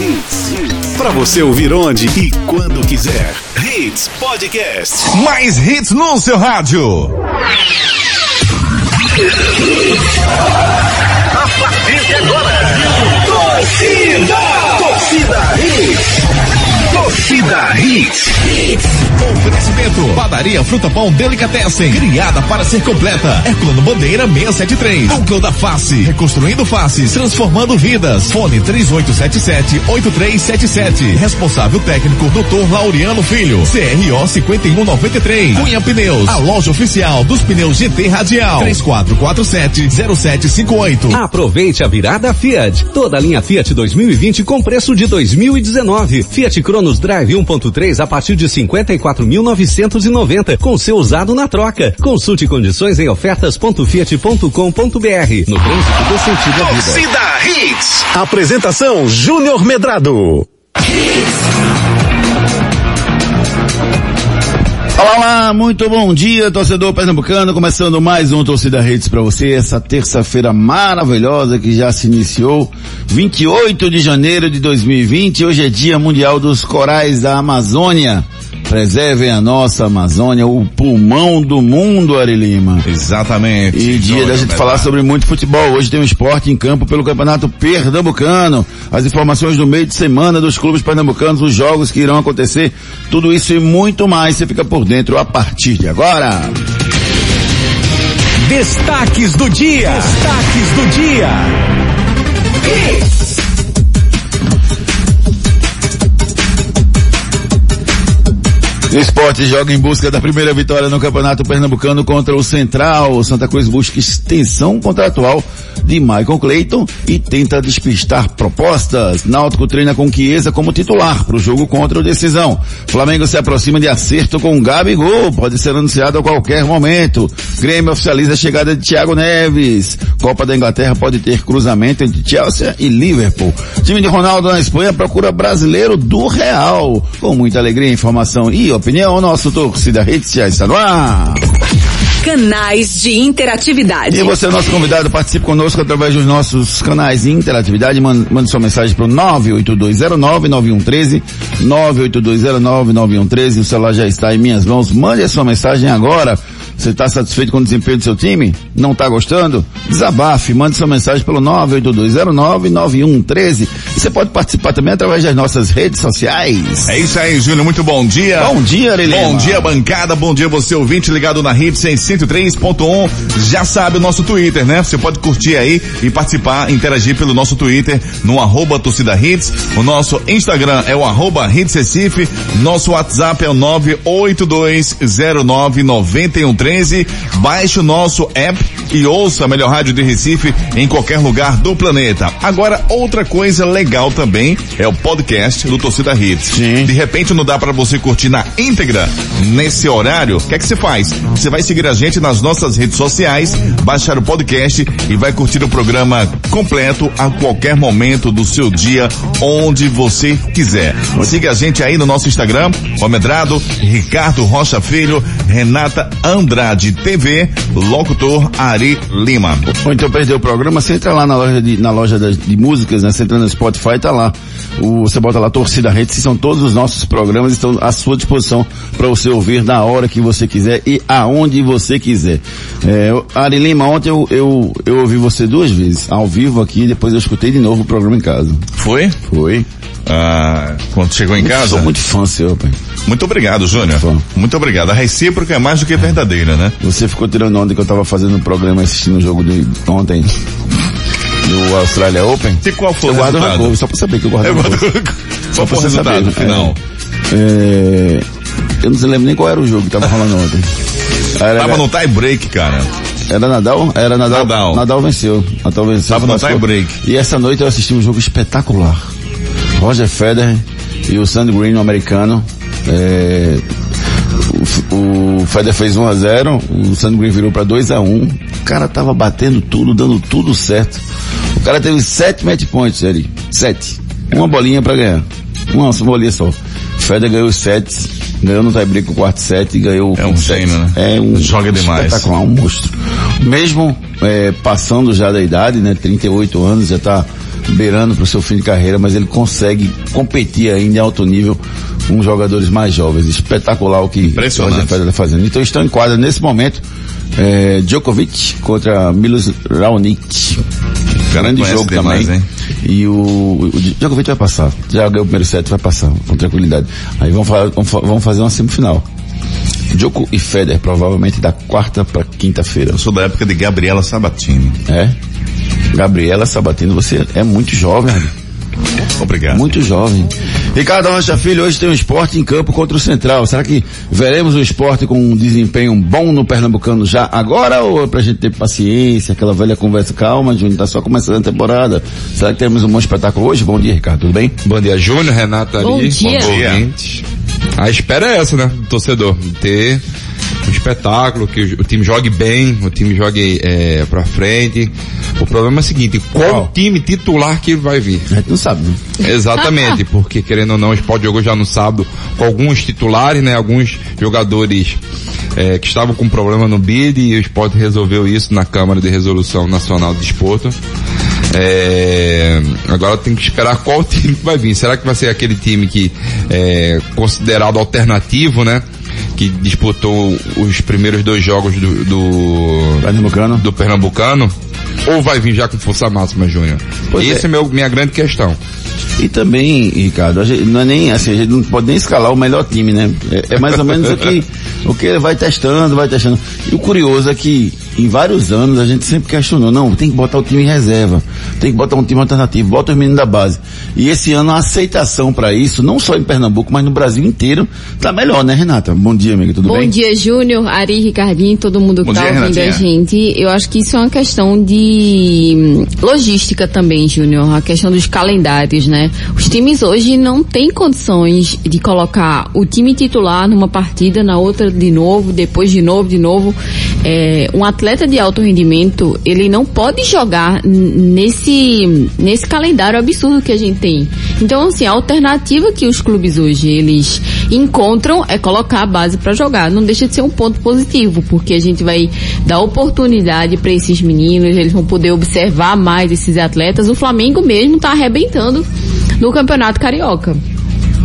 Hits. Pra você ouvir onde e quando quiser. Hits Podcast. Mais hits no seu rádio. A partir de agora, torcida, torcida Hits. Torcida Hits. Oferecimento. Padaria Fruta Pão Delicatessen. Criada para ser completa. Herculano Bandeira 673. Núcleo da Face. Reconstruindo faces. Transformando vidas. Fone 3877-8377. Responsável técnico Dr. Laureano Filho. CRO 5193. Cunha Pneus. A loja oficial dos pneus GT Radial. 3447-0758. Aproveite a virada Fiat. Toda a linha Fiat 2020 com preço de 2019. Fiat Cronos Drive 1.3 a partir de 54.990 com seu usado na troca. Consulte condições em ofertas.fiat.com.br. No trânsito do sentido vida. Torcida Hits. Apresentação Júnior Medrado. Olá, olá, muito bom dia, torcedor pernambucano, começando mais um Torcida Redes para você, essa terça-feira maravilhosa que já se iniciou, 28 de janeiro de 2020, hoje é dia mundial dos corais da Amazônia. Preservem a nossa Amazônia, o pulmão do mundo, Ari Lima. Exatamente. E dia da gente falar sobre muito futebol. Hoje tem um esporte em campo pelo Campeonato Pernambucano. As informações do meio de semana dos clubes pernambucanos, os jogos que irão acontecer, tudo isso e muito mais. Você fica por dentro a partir de agora. Destaques do dia. Destaques do dia. Esporte joga em busca da primeira vitória no Campeonato Pernambucano contra o Central. Santa Cruz busca extensão contratual de Michael Clayton e tenta despistar propostas. Náutico treina com Chiesa como titular para o jogo contra o Decisão. Flamengo se aproxima de acerto com Gabigol. Pode ser anunciado a qualquer momento. Grêmio oficializa a chegada de Thiago Neves. Copa da Inglaterra pode ter cruzamento entre Chelsea e Liverpool. Time de Ronaldo na Espanha procura brasileiro do Real. Com muita alegria, informação e opinião, nosso torcida rede já está no ar. Canais de interatividade. E você, nosso convidado, participe conosco através dos nossos canais de interatividade. Mande, mande sua mensagem para o 98209-9113, 98209-9113. O celular já está em minhas mãos. Mande a sua mensagem agora. Você está satisfeito com o desempenho do seu time? Não está gostando? Desabafe, mande sua mensagem pelo 98209-9113. E você pode participar também através das nossas redes sociais. É isso aí, Júnior. Muito bom dia. Bom dia, Arelema. Bom dia, bancada. Bom dia, você ouvinte ligado na Hits em 103.1. Já sabe o nosso Twitter, né? Você pode curtir aí e participar, interagir pelo nosso Twitter no arroba torcida hits. O nosso Instagram é o arroba hits Recife. Nosso WhatsApp é o 982099113. Baixe o nosso app e ouça a melhor rádio de Recife em qualquer lugar do planeta. Agora, outra coisa legal também é o podcast do Torcida Hits. Sim. De repente não dá para você curtir na íntegra nesse horário. O que é que você faz? Você vai seguir a gente nas nossas redes sociais, baixar o podcast e vai curtir o programa completo a qualquer momento do seu dia, onde você quiser. Siga a gente aí no nosso Instagram, Homedrado, Ricardo Rocha Filho, Renata Andrade TV, locutor Ari Lima. Ou então perdeu o programa, você entra lá na loja de, na loja das- de músicas, né? Você entra no Spotify, tá lá. O, você bota lá Torcida Rede, são todos os nossos programas estão à sua disposição para você ouvir na hora que você quiser e aonde você quiser. É, Ari Lima, ontem eu, eu, eu ouvi você duas vezes, ao vivo aqui, depois eu escutei de novo o programa em casa. Foi? Foi. Ah, quando chegou em casa? Sou muito fã seu, pai. Muito obrigado, Júnior. Bom. Muito obrigado. A recíproca é mais do que verdadeira, né? Você ficou tirando onda que eu tava fazendo um programa assistindo o jogo de ontem do Australia Open. E qual foi eu o guardo resultado? rancor, só pra saber que eu guardo Eu rancor. guardo- Só Qual pra o resultado saber, no final? É, eu não lembro nem qual era o jogo que tava rolando ontem. Era, Tava no tie break, cara. era Nadal? Era Nadal. Nadal. Nadal venceu. Nadal venceu. Tava no tie break. E essa noite eu assisti um jogo espetacular. Roger Federer e o Sandy Green, um americano. É, o, o Federer fez 1 a 0 o Sandy Green virou para 2 a 1 O cara tava batendo tudo, dando tudo certo. O cara teve sete match points ali. Sete. Uma bolinha para ganhar. Uma bolinha só. Federer ganhou os sets, ganhou no tie-break o quarto set e ganhou É o um gênio, né? É um Joga demais. espetacular, um monstro. Mesmo é, passando já da idade, né, 38 anos, já tá beirando para o seu fim de carreira, mas ele consegue competir ainda em alto nível com jogadores mais jovens. Espetacular o que. Roger Federer está fazendo. Então estão em quadra nesse momento, é, Djokovic contra Milos Raonic. Grande jogo demais, também. hein? E o, o Djokovic vai passar. Já ganhou o primeiro set, vai passar com tranquilidade. Aí vão, fa- vão fa- vão fazer uma semifinal. Djoko e Federer, provavelmente da quarta para quinta-feira. Eu sou da época de Gabriela Sabatini. É? Gabriela Sabatino, você é muito jovem. Obrigado. muito jovem. Ricardo Rocha Filho, hoje tem um esporte em campo contra o Central. Será que veremos o esporte com um desempenho bom no Pernambucano já agora ou é pra gente ter paciência, aquela velha conversa calma, Júnior, tá só começando a temporada. Será que teremos um bom espetáculo hoje? Bom dia, Ricardo, tudo bem? Bom dia, Júnior, Renata Bom ali. dia. dia. ouvintes. A espera é essa, né, do torcedor. Ter um espetáculo, que o, time jogue bem, o time jogue é, pra frente. O problema é o seguinte, qual Qual? time titular que vai vir? A gente não sabe, né? Exatamente, porque querendo ou não, o Sport jogou já no sábado com alguns titulares, né? Alguns jogadores é, que estavam com problema no bid e o Sport resolveu isso na Câmara de Resolução Nacional de Desporto. É, agora tem que esperar qual time que vai vir. Será que vai ser aquele time que é considerado alternativo, né? Que disputou os primeiros dois jogos do, do, Pernambucano. do Pernambucano? Ou vai vir já com força máxima, Júnior? Essa é. é meu, minha grande questão. E também, Ricardo, a gente, não é nem assim, a gente não pode nem escalar o melhor time, né? É, é mais ou menos o que, o que ele vai testando, vai testando. E o curioso é que em vários anos a gente sempre questionou, não, tem que botar o time em reserva, tem que botar um time alternativo, bota os meninos da base. E esse ano a aceitação para isso, não só em Pernambuco, mas no Brasil inteiro, tá melhor, né, Renata? Bom dia, amiga, tudo Bom bem? dia, Júnior, Ari, Ricardinho, todo mundo Bom que tá dia, ouvindo a Renatinha. gente. Eu acho que isso é uma questão de hum, logística também, Júnior, a questão dos calendários, né? Os times hoje não têm condições de colocar o time titular numa partida, na outra de novo, depois de novo, de novo. É, um atleta de alto rendimento, ele não pode jogar nesse, nesse calendário absurdo que a gente tem. Então, assim, a alternativa que os clubes hoje, eles encontram é colocar a base para jogar. Não deixa de ser um ponto positivo, porque a gente vai dar oportunidade para esses meninos, eles vão poder observar mais esses atletas. O Flamengo mesmo tá arrebentando no Campeonato Carioca.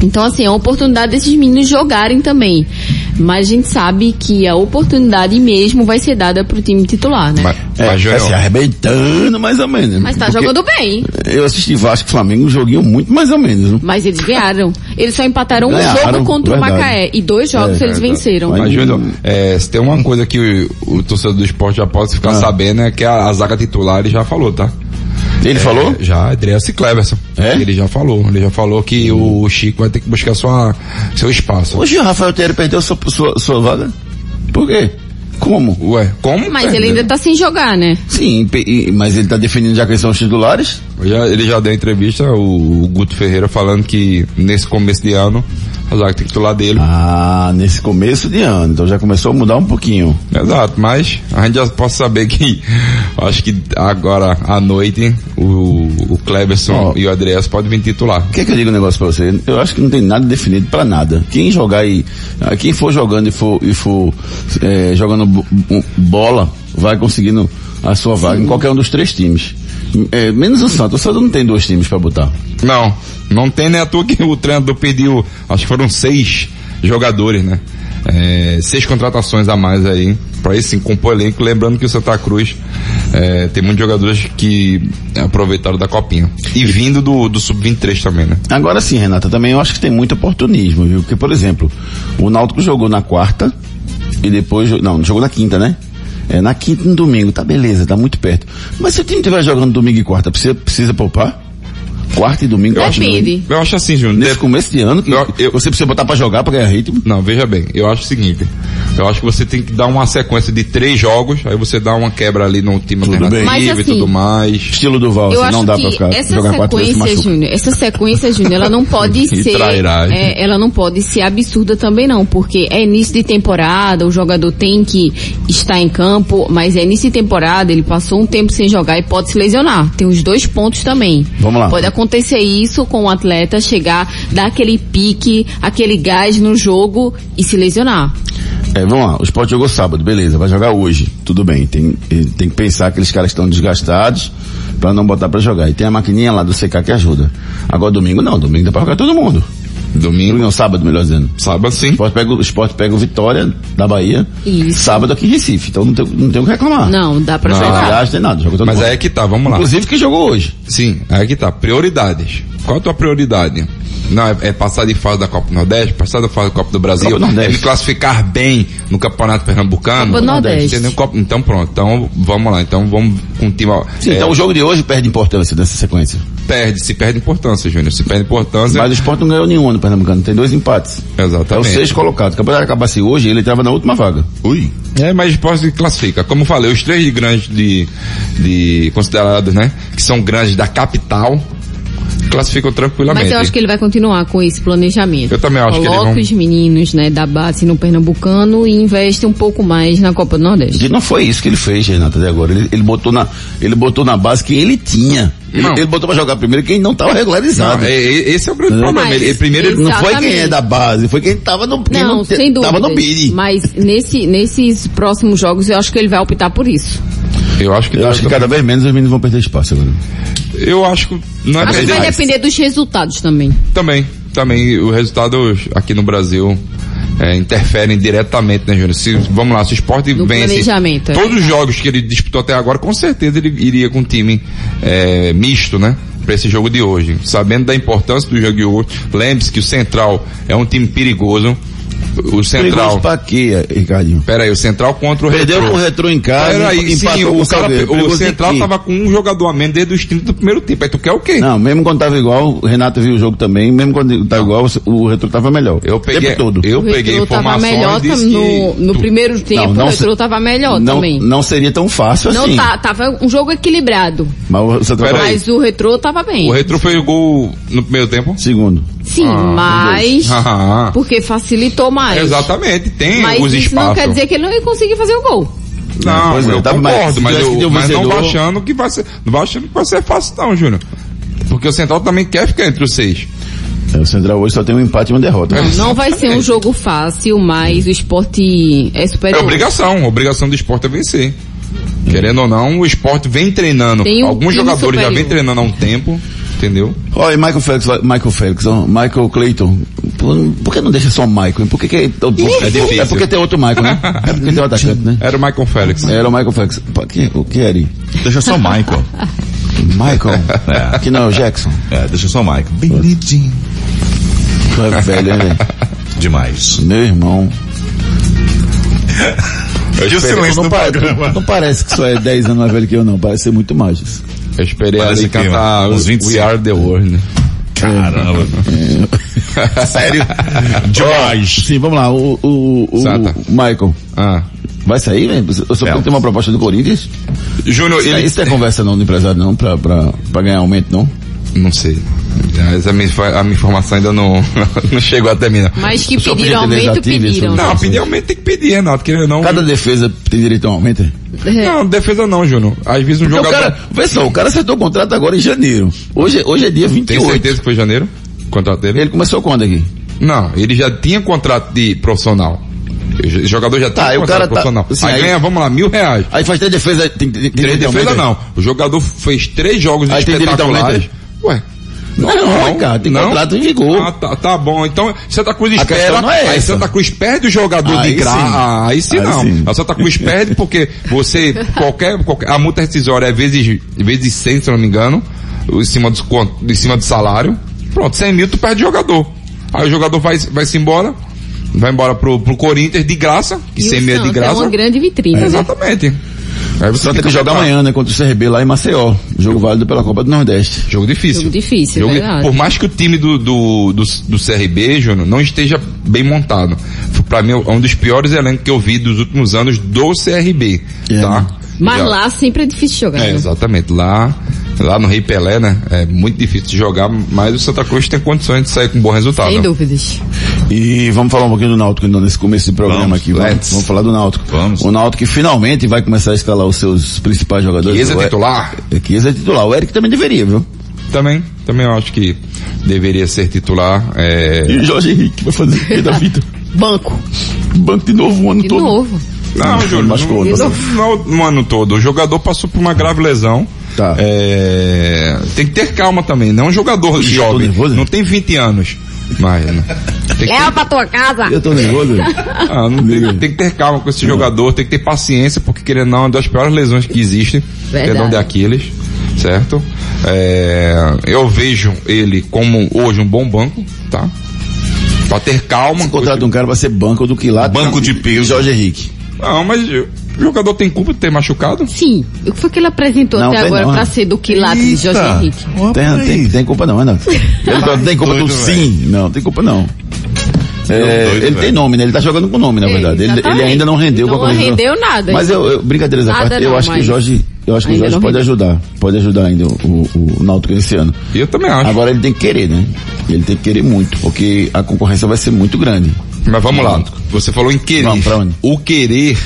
Então, assim, é uma oportunidade desses meninos jogarem também. Mas a gente sabe que a oportunidade mesmo vai ser dada pro time titular, né? Mas, É, mas Júnior, assim, arrebentando mais ou menos. Mas tá jogando bem. Eu assisti Vasco e Flamengo, um joguinho muito mais ou menos, viu? Mas eles ganharam. Eles só empataram um Ganharam, jogo contra verdade. o Macaé. E dois jogos É, eles verdade. venceram. Mas- Mas, Júnior, é, se tem uma coisa que o, o torcedor do esporte já pode ficar Ah. sabendo é que a, a zaga titular ele já falou, tá? Ele falou? É, já, Adriano Cleverson. É? Ele já falou. Ele já falou que o Chico vai ter que buscar sua, seu espaço. Hoje o Rafael Thierry perdeu sua, sua, sua vaga? Por quê? Como? Ué, como? Mas ele ainda tá sem jogar, né? Sim, e- mas ele tá definindo já quem são os titulares? Já- ele já deu entrevista, o, o Guto Ferreira, falando que nesse começo de ano, a zaga tem que titular dele. Ah, nesse começo de ano, então já começou a mudar um pouquinho. Exato, mas a gente já pode saber que acho que agora à noite o, o Cleverson Ó. e o Adriano podem vir titular. Quer que eu diga um negócio pra você? Eu acho que não tem nada definido pra nada. Quem jogar aí, ah, quem for jogando e for, e for eh, jogando bo- bola, vai conseguindo a sua vaga em qualquer um dos três times. Eh, menos o Santos. O Santos não tem dois times pra botar. Não, não tem nem à toa que o treinador pediu, acho que foram seis jogadores, né? É, seis contratações a mais aí, pra esse sim compor elenco, lembrando que o Santa Cruz é, tem muitos jogadores que aproveitaram da copinha. E vindo do, do Sub-23 também, né? Agora sim, Renata, também eu acho que tem muito oportunismo, viu? Porque, por exemplo, o Náutico jogou na quarta e depois, não, jogou na quinta, né? É, na quinta e no domingo, tá beleza, tá muito perto. Mas se o time estiver jogando domingo e quarta, precisa, precisa poupar? Quarta e domingo, quarta e domingo. Eu acho assim, Júnior. Nesse de- começo de ano, que Eu- eu- você precisa botar pra jogar, pra ganhar ritmo. Não, veja bem, eu acho o seguinte, eu acho que você tem que dar uma sequência de três jogos, aí você dá uma quebra ali no time Tudo bem. Mas, e assim, tudo mais. Estilo do Val, assim, não dá pra ficar, essa jogar quatro vezes e. Júnior, essa sequência, Júnior, ela não pode E ser, trairagem. é, ela não pode ser absurda também não, porque é início de temporada, o jogador tem que estar em campo, mas é início de temporada, ele passou um tempo sem jogar e pode se lesionar. Tem os dois pontos também. Vamos lá. Pode acontecer isso com o atleta chegar, dar aquele pique, aquele gás no jogo e se lesionar. É, vamos lá, o Sport jogou sábado, beleza, vai jogar hoje, tudo bem, tem, tem que pensar que aqueles caras estão desgastados, Pra não botar pra jogar. E tem a maquininha lá do CK que ajuda. Agora domingo não, domingo dá pra jogar todo mundo. Domingo, Não, sábado, melhor dizendo. sábado sim. O esporte pega, o esporte pega o Vitória da Bahia, Isso. sábado aqui em Recife. Então não tem, não tem o que reclamar. Não, dá pra Não. Não tem jogar. viagem, tem nada. Joga todo Mas mundo. aí é que tá, vamos lá. Inclusive que jogou hoje. Sim, aí que tá. Prioridades. Qual a tua prioridade? Não, é, é passar de fase da Copa do Nordeste, passar da fase da Copa do Brasil, Copa do Nordeste. é me classificar bem no Campeonato Pernambucano. Copa do Nordeste. Entendeu? Copa- Então pronto, então vamos lá, então vamos com o time, Sim, é, então o jogo de hoje perde importância dessa sequência. perde, se perde importância, Júnior, se perde importância. Mas o esporte não ganhou nenhum no Pernambucano, tem dois empates. É o Exatamente. sexto colocado. O campeonato acabasse hoje, ele estava na última vaga. Ui. É, mas pode classifica. Como falei, os três de grandes de, de considerados, né, que são grandes da capital, classificam tranquilamente. Mas eu acho que ele vai continuar com esse planejamento. Eu também acho que eles Coloca vão- os meninos, né, da base no Pernambucano e investe um pouco mais na Copa do Nordeste. E não foi isso que ele fez, Renato, até agora. Ele, ele botou na, ele botou na base que ele tinha. Ele, Não. ele botou pra jogar primeiro quem não estava regularizado. Não, é- é- esse é o grande Não, problema. Ele, ele primeiro ele não foi quem é da base, foi quem tava no, quem Não, te- sem dúvida. tava no bid. Mas nesse, nesses próximos jogos eu acho que ele vai optar por isso. Eu acho que Eu acho que cada vez menos os meninos vão perder espaço agora. Eu acho que não é Acho que vai depender dos resultados também. Também, também o resultado aqui no Brasil é, interferem diretamente, né, Júnior? Se, vamos lá, se o esporte No vence planejamento, é todos os verdade. jogos que ele disputou até agora, com certeza ele iria com um time é, misto, né? Pra esse jogo de hoje. Sabendo da importância do jogo de hoje, lembre-se que o Central é um time perigoso. O Central. Pra quê, Ricardinho? Pera aí, o Central contra o Perdeu Retrô. com o Retrô em casa, Peraí, sim, empatou com o, o cara, o Central tava com um jogador a menos desde os 30 do primeiro tempo. Aí tu quer o quê? Não, mesmo quando tava igual, o Renato viu o jogo também, mesmo quando tava igual, o Retrô tava melhor. Eu O peguei, tempo todo. eu o peguei Retrô tava informações melhor no, que no tu- primeiro tempo, não o se- Retrô tava melhor não, também. não seria tão fácil Não assim. tá, tava um jogo equilibrado. Mas o Central Pera aí. Mas o Retrô tava bem. O Retro foi o gol no primeiro tempo? segundo. Sim, Ah, mas Ah, porque facilitou mais. exatamente, tem Mas os isso espaços. não quer dizer que ele não ia conseguir fazer o gol. Não, Pois é, eu tá, concordo, mas mas, eu, mas não vencedor- vai achando que vai ser, não vai achando que vai ser fácil não, Júnior. Porque o Central também quer ficar entre os seis. É, o Central hoje só tem um empate e uma derrota. Não vai ser um jogo fácil, mas o esporte é É superior. obrigação, a obrigação do esporte é vencer. Querendo ou não, o esporte vem treinando. Tem um Alguns jogadores já superior. vem treinando há um tempo, entendeu? Olha, Michael Felix, Michael Felix, ó, Michael Clayton. Por, por que não deixa só o Michael? Por que, que é, É difícil. é porque tem outro Michael, né? É porque tem o atacante, né? Era o Michael Félix. Era o Michael Felix. Pô, que, o que é ele? Deixa só o Michael. Michael? É. Que não é o Jackson? É, deixa só o Michael. Bonitinho. Tu é velho, velho? Demais. Meu irmão. E o silêncio não, pa- não parece que só é 10 anos mais velho que eu, não. Parece ser muito mais. Eu esperei Parece ali que, cantar uns We 25. Are The World, né? Caramba. Sério? Demais. Sim, vamos lá. O, o, o, o Michael. Ah. Vai sair, velho? Eu só É. tem uma proposta do Corinthians. Júnior, Isso, ele... isso é conversa não do empresário não, pra, pra, pra ganhar aumento não? Não sei. Mas a minha, a minha informação ainda não, não chegou até mim, não. Mas que O pediram aumento, pediram. não? Pedir aumento tem que pedir, Renato, querendo ou não. Cada defesa tem direito a um aumento? é? Não, defesa não, Júnior. Às vezes um Porque o jogador... cara, vê só, o cara acertou o contrato agora em janeiro. Hoje, hoje é dia Tem 28. certeza que foi janeiro? O contrato dele? Ele começou quando aqui? Não, ele já tinha contrato de profissional. O jogador já Tá, tinha e o contrato cara tá- profissional. assim, aí, aí- ganha, vamos lá, mil reais. Aí faz três defesas, tem, tem, tem Três direito a defesa aumento? não. O jogador fez três jogos Aí tem direito a espetaculares. aumento? Ué. Não, não, cara, tem contrato em vigor. Ah, tá, tá bom. Então, Santa Cruz A espera. questão não é aí essa. Santa Cruz perde o jogador Aí de graça. sim. Ah, aí sim Aí não. sim. A Santa Cruz perde porque você, qualquer, qualquer a multa rescisória é vezes, vezes 100, se eu não me engano, em cima do, em cima do salário. Pronto, 100 mil tu perde o jogador. Aí o jogador vai, vai se embora, vai embora pro, pro Corinthians de graça, que E 100 o mil é de graça. É uma grande vitrine, né? Exatamente. Aí você Só tem que jogar lá. amanhã, né? Contra o CRB lá em Maceió. Jogo válido pela Copa do Nordeste. Jogo difícil. Jogo difícil, Jogo- verdade. Por mais que o time do, do, do, do CRB, Júnior, não esteja bem montado. Pra mim, é um dos piores elencos que eu vi dos últimos anos do CRB. É, tá? Mas Já- lá sempre é difícil jogar. É, né? exatamente. Lá, lá no Rei Pelé, né? É muito difícil de jogar, mas o Santa Cruz tem condições de sair com um bom resultado. Sem dúvidas. E vamos falar um pouquinho do Náutico ainda nesse começo do programa Vamos, aqui. Vamos, vamos falar do Náutico. Vamos. O Náutico que finalmente vai começar a escalar os seus principais jogadores. Chiesa E- titular? É, Chiesa é titular. O Eric também deveria, viu? Também, também eu acho que deveria ser titular. É... E o Jorge Henrique vai fazer o que da vida? Banco. Banco de novo o ano De todo. novo. Não, Júnior, machucou, não, não no ano todo. O jogador passou por uma grave lesão. Tá. É, tem que ter calma também, não é um jogador eu jovem, nervoso. não tem 20 anos. Mas, né? tem que ter Leva pra tua casa. Eu tô nervoso. Ah, não tem, tem que ter calma com esse jogador, tem que ter paciência, porque querendo ou não, é uma das piores lesões que existem, Verdade. tendão de Aquiles, certo? É, eu vejo ele como hoje um bom banco, tá? Pra ter calma. Se contrata um cara pra ser banco do que lá. Banco de peso. Jorge Henrique. Não, mas o jogador tem culpa de ter machucado? Sim. O que foi que ele apresentou Não, até agora não. pra ser do Quilate de Jorge. Henrique? Tem, tem, tem culpa não, Renato. Ele não tem culpa do sim. Não, tem culpa não. É, doido, ele velho. tem nome, né? Ele tá jogando com nome, na É, verdade. Ele, ele ainda não rendeu Não com a camisa. rendeu nada. Mas eu, eu brincadeiras à parte, eu não, acho que o Jorge, eu acho que Jorge não pode rendeu. ajudar. Pode ajudar ainda o, o, o Náutico esse ano. E eu também acho. Agora ele tem que querer, né? Ele tem que querer muito, porque a concorrência vai ser muito grande. Mas vamos lá. Você falou em querer. Vamos, pra onde? O querer,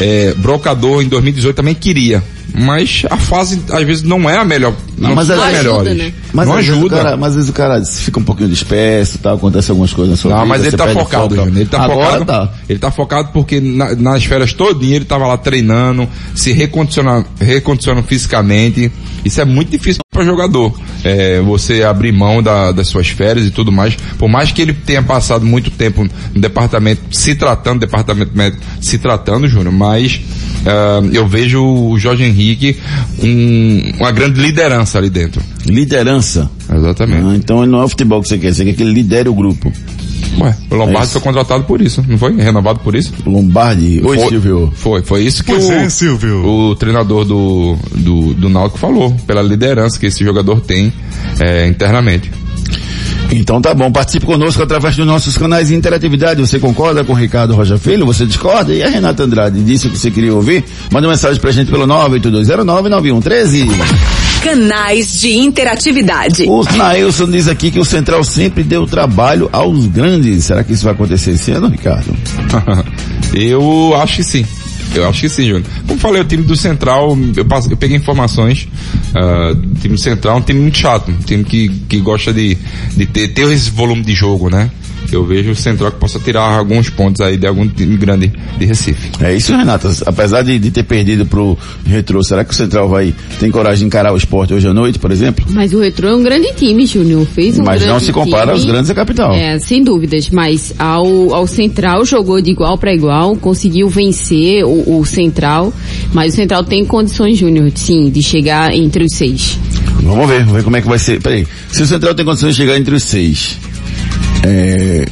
é, Brocador em 2018 também queria. Mas a fase, às vezes, não é a melhor. Não, mas ela as ajuda, né? Mas não às vezes o ajuda. cara, mas às vezes o cara fica um pouquinho disperso, tá? Acontece algumas coisas na sua Não, vida. mas ele tá focado, foco. Ele tá Agora focado. tá. Ele tá focado porque na- nas férias todinha ele tava lá treinando, se recondicionando, recondicionando fisicamente. Isso é muito difícil para jogador. É, você abrir mão da- das suas férias e tudo mais. Por mais que ele tenha passado muito tempo no departamento se tratando, departamento médico se tratando, Júnior, mas ah, eu vejo o Jorge Henrique uma grande liderança ali dentro. Liderança. Exatamente. Ah, então não é o futebol que você quer, você quer que ele lidere o grupo. Ué, o É Lombardi isso. foi contratado por isso, não foi? Renovado por isso? Lombardi, oi Foi- Silvio. Foi, foi isso que Pois o, é, Silvio. o treinador do, do, do Náutico falou, pela liderança que esse jogador tem é, internamente. Então tá bom, participe conosco através dos nossos canais de interatividade. Você concorda com o Ricardo Rocha Filho? Você discorda? E a Renata Andrade disse o que você queria ouvir? Manda uma mensagem pra gente pelo 982099113. Canais de interatividade. O Nailson diz aqui que o Central sempre deu trabalho aos grandes. Será que isso vai acontecer esse ano, Ricardo? eu acho que sim. Eu acho que sim, Júnior. Como falei, o time do Central, eu, passo- eu peguei informações, ah, o time do Central é um time muito chato, um time que, que gosta de, de ter, ter esse volume de jogo, né? Eu vejo o Central que possa tirar alguns pontos aí de algum time grande de Recife. É isso, Renata. Apesar de, de ter perdido pro Retrô, será que o Central vai tem coragem de encarar o esporte hoje à noite, por exemplo? Mas o Retro é um grande time, Júnior. Fez um Mas não se compara time. aos grandes da capital. É, sem dúvidas, mas ao, ao Central jogou de igual para igual, conseguiu vencer o, o Central, mas o Central tem condições, Júnior, sim, de chegar entre os seis. Vamos ver, vamos ver como é que vai ser. Peraí, se o Central tem condições de chegar entre os seis, é,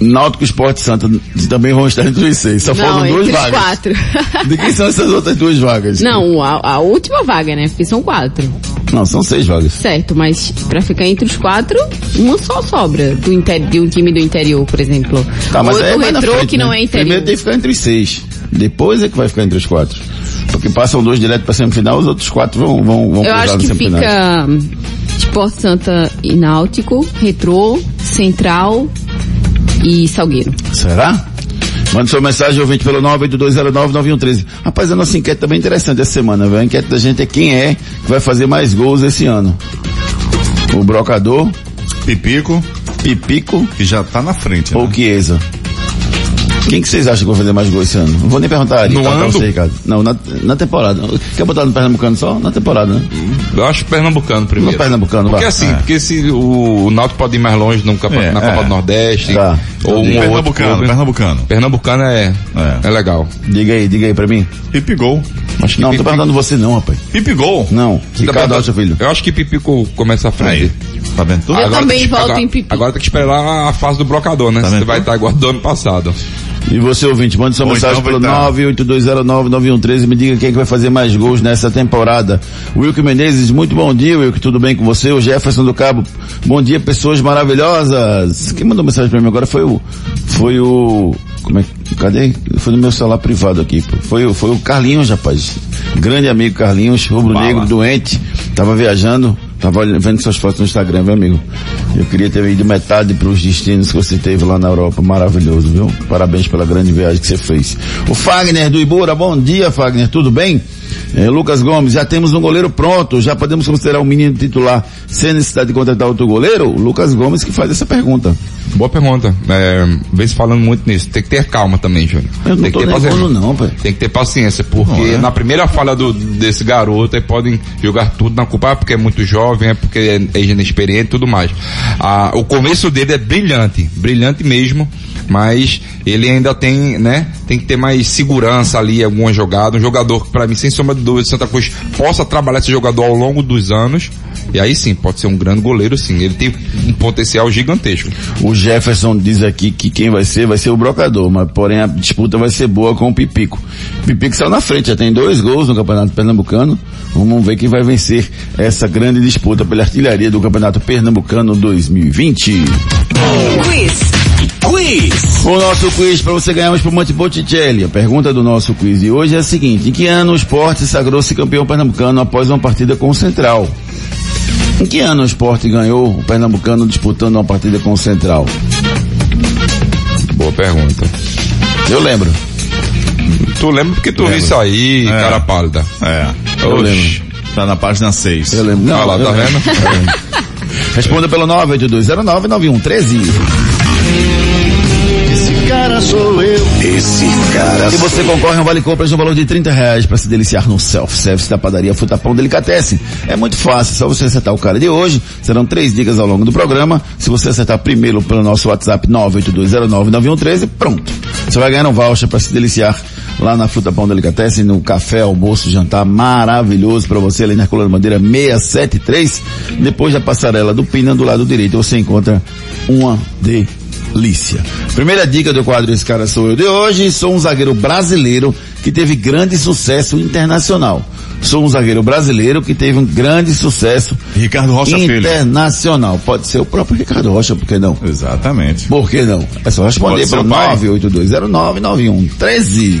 Náutico e Esporte Santa também vão estar entre os seis. Só Não, faltam duas vagas. quatro. De quem são essas outras duas vagas? Não, a, a última vaga, né? Porque são quatro. Não, são seis vagas. Certo, mas pra ficar entre os quatro, uma só sobra do inter, de um time do interior, por exemplo. Tá, mas Ou é Retrô, frente, que não né? é interior. Primeiro tem que ficar entre os seis. Depois é que vai ficar entre os quatro. Porque passam dois direto para semifinal, os outros quatro vão, vão, vão Eu acho que fica Esporte Santa e Náutico, Retrô, Central e Salgueiro. Será? Mande sua mensagem, ouvinte, pelo 982099113. Rapaz, a nossa enquete também é interessante essa semana, velho. A enquete da gente é quem é que vai fazer mais gols esse ano. O Brocador, Pipico, Pipico que já tá na frente, ou né? Chiesa? Quem que vocês acham que vai fazer mais gols esse ano? Não vou nem perguntar ali, No tá, pra ano? você, Ricardo. Não, na, na temporada. Quer botar no Pernambucano só? Na temporada, né? Eu acho Pernambucano primeiro. No Pernambucano, Porque vai. assim, É. porque se o, o Náutico pode ir mais longe no É, na Copa é. do Nordeste, Tá. ou um ou outro Pernambucano, clube. Pernambucano. Pernambucano é, É. é legal. Diga aí, diga aí pra mim. Pipigol. Acho que Não, tô Pipico- perguntando você não, rapaz. Pipigol. Não, Ricardo Rocha Filho. Eu acho que Pipico começa à frente. Tá vendo? Tudo Eu Agora também que- agora, em Pipico. Agora tem que esperar a fase do blocador, né? Tá Você vai estar igual do ano passado. E você, ouvinte, mande sua Ou mensagem então pelo vai tá. 982099113 e me diga quem é que vai fazer mais gols nessa temporada. Wilke Menezes, muito bom dia, Wilke, tudo bem com você? O Jefferson do Cabo, bom dia, pessoas maravilhosas. Quem mandou mensagem pra mim agora foi o, foi o, como é cadê? Foi no meu celular privado aqui. Foi, o- foi o Carlinhos, rapaz. Grande amigo Carlinhos, rubro-negro, doente, tava viajando, tava vendo suas fotos no Instagram, meu amigo. Eu queria ter ido metade para os destinos que você teve lá na Europa. Maravilhoso, viu? Parabéns pela grande viagem que você fez. O Fagner do Ibura, bom dia, Fagner, tudo bem? É, Lucas Gomes, já temos um goleiro pronto, já podemos considerar o menino titular sem necessidade de contratar outro goleiro? Lucas Gomes que faz essa pergunta. Boa pergunta. É, vem se falando muito nisso. Tem que ter calma também, Júnior. Eu não Tem que ter paciência. não, pai. Tem que ter paciência, porque é? na primeira falha do, desse garoto, aí podem jogar tudo na culpa, ah, porque é muito jovem, é porque é, é inexperiente e tudo mais. Ah, o começo dele é brilhante, brilhante mesmo, mas ele ainda tem, né, tem que ter mais segurança ali em alguma jogada, um jogador que para mim, sem sombra de dúvida, Santa Cruz possa trabalhar esse jogador ao longo dos anos, e aí sim, pode ser um grande goleiro sim, ele tem um potencial gigantesco. O Jefferson diz aqui que quem vai ser vai ser o brocador, mas porém a disputa vai ser boa com o Pipico. O Pipico saiu na frente, já tem dois gols no Campeonato Pernambucano. Vamos ver quem vai vencer essa grande disputa pela artilharia do Campeonato Pernambucano 2020. Quiz. Quiz. O nosso quiz para você ganhar um espumante Botticelli. A pergunta do nosso quiz de hoje é a seguinte: em que ano o esporte sagrou-se campeão pernambucano após uma partida com o Central? Em que ano o esporte ganhou o pernambucano disputando uma partida com o Central? Boa pergunta. Eu lembro. Tu lembra porque tu Lembro. viu isso aí, É. cara pálida. É. Eu Oxi. lembro. Tá na página 6. Eu lembro. Não, lá, eu tá lembro. vendo? Responda pelo 982099113. Cara sou eu. Esse cara E você concorre a um vale compras no valor de 30 reais para se deliciar no self-service da padaria Futapão Delicatessen. É muito fácil, só você acertar o cara de hoje. Serão três dicas ao longo do programa. Se você acertar primeiro pelo nosso WhatsApp 982099113, pronto. Você vai ganhar um voucher para se deliciar lá na Futapão Delicatessen, no café, almoço, jantar maravilhoso para você ali na Coluna Bandeira 673. Depois da passarela do Pina, do lado direito, você encontra uma delícia. Primeira dica do quadro Esse Cara Sou Eu de hoje, sou um zagueiro brasileiro que teve grande sucesso internacional. Sou um zagueiro brasileiro que teve um grande sucesso Ricardo Rocha Filho. internacional. Pode ser o próprio Ricardo Rocha, por que não? Exatamente. Por que não? É só responder pai. 982099113.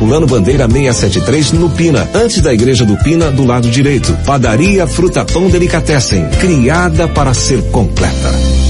Herculano Bandeira 673 no Pina, antes da igreja do Pina, do lado direito. Padaria Fruta Pão Delicatessen, criada para ser completa.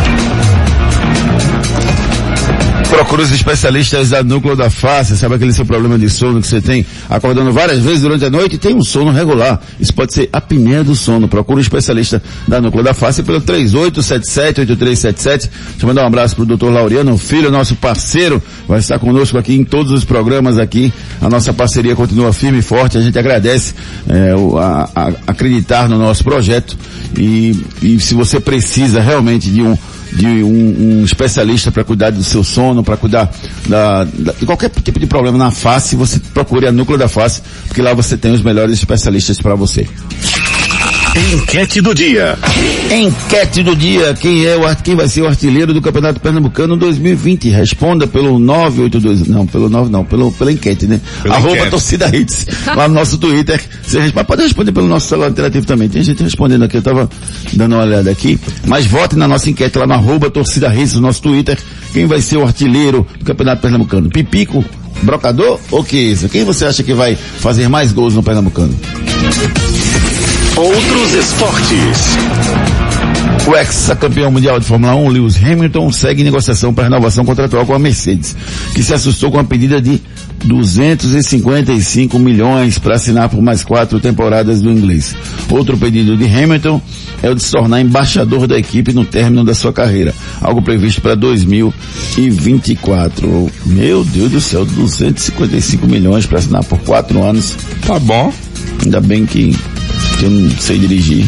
Procura os especialistas da núcleo da face, sabe aquele seu problema de sono que você tem acordando várias vezes durante a noite e tem um sono regular. Isso pode ser apneia do sono. Procura o especialista da núcleo da face pelo 3877-8377. Deixa eu mandar um abraço pro Dr. Laureano Filho, nosso parceiro, vai estar conosco aqui em todos os programas aqui. A nossa parceria continua firme e forte. A gente agradece é, o- a, a- acreditar no nosso projeto e, e se você precisa realmente de um de um, um especialista para cuidar do seu sono, para cuidar da, da- de qualquer tipo de problema na face, você procure a Núcleo da Face, porque lá você tem os melhores especialistas para você. Enquete do dia. Enquete do dia, quem é o, quem vai ser o artilheiro do Campeonato Pernambucano 2020? Responda pelo 982, não, pelo 9 não, pelo, pela enquete, né? Pela Arroba enquete. torcida hits, lá no nosso Twitter. Você responde, pode responder pelo nosso celular interativo também. Tem gente respondendo aqui, eu tava dando uma olhada aqui. Mas vote na nossa enquete lá no arroba torcida hits, no nosso Twitter. Quem vai ser o artilheiro do Campeonato Pernambucano? Pipico, Brocador ou que isso? Quem você acha que vai fazer mais gols no Pernambucano? Outros esportes. O ex-campeão mundial de Fórmula 1, Lewis Hamilton, segue em negociação para renovação contratual com a Mercedes, que se assustou com a pedida de 255 milhões para assinar por mais quatro temporadas do inglês. Outro pedido de Hamilton é o de se tornar embaixador da equipe no término da sua carreira, algo previsto para 2024. Meu Deus do céu, 255 milhões para assinar por quatro anos. Tá bom. Ainda bem que, que eu não sei dirigir.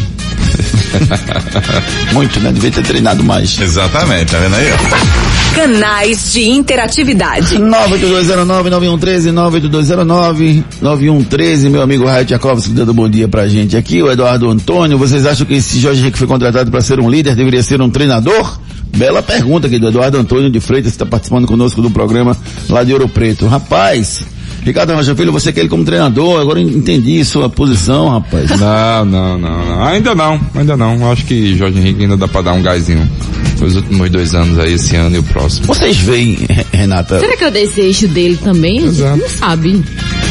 Muito, né? Devia ter treinado mais. Exatamente, tá vendo aí? ó? Canais de interatividade. 98209-9113, 98209-9113, meu amigo Raio Tchaikovsky dando bom dia pra gente aqui, o Eduardo Antônio, vocês acham que esse Jorge Henrique foi contratado para ser um líder, deveria ser um treinador? Bela pergunta aqui do Eduardo Antônio de Freitas, que está participando conosco do programa lá de Ouro Preto. Rapaz, Ricardo Rocha Filho, você quer ele como treinador, agora eu entendi sua posição, rapaz. Não, não, não, não. Ainda não, ainda não. Acho que Jorge Henrique ainda dá pra dar um gásinho. Nos últimos dois anos aí, esse ano e o próximo. Vocês veem, Renata, Será que é o desejo dele também? Exato. não sabe.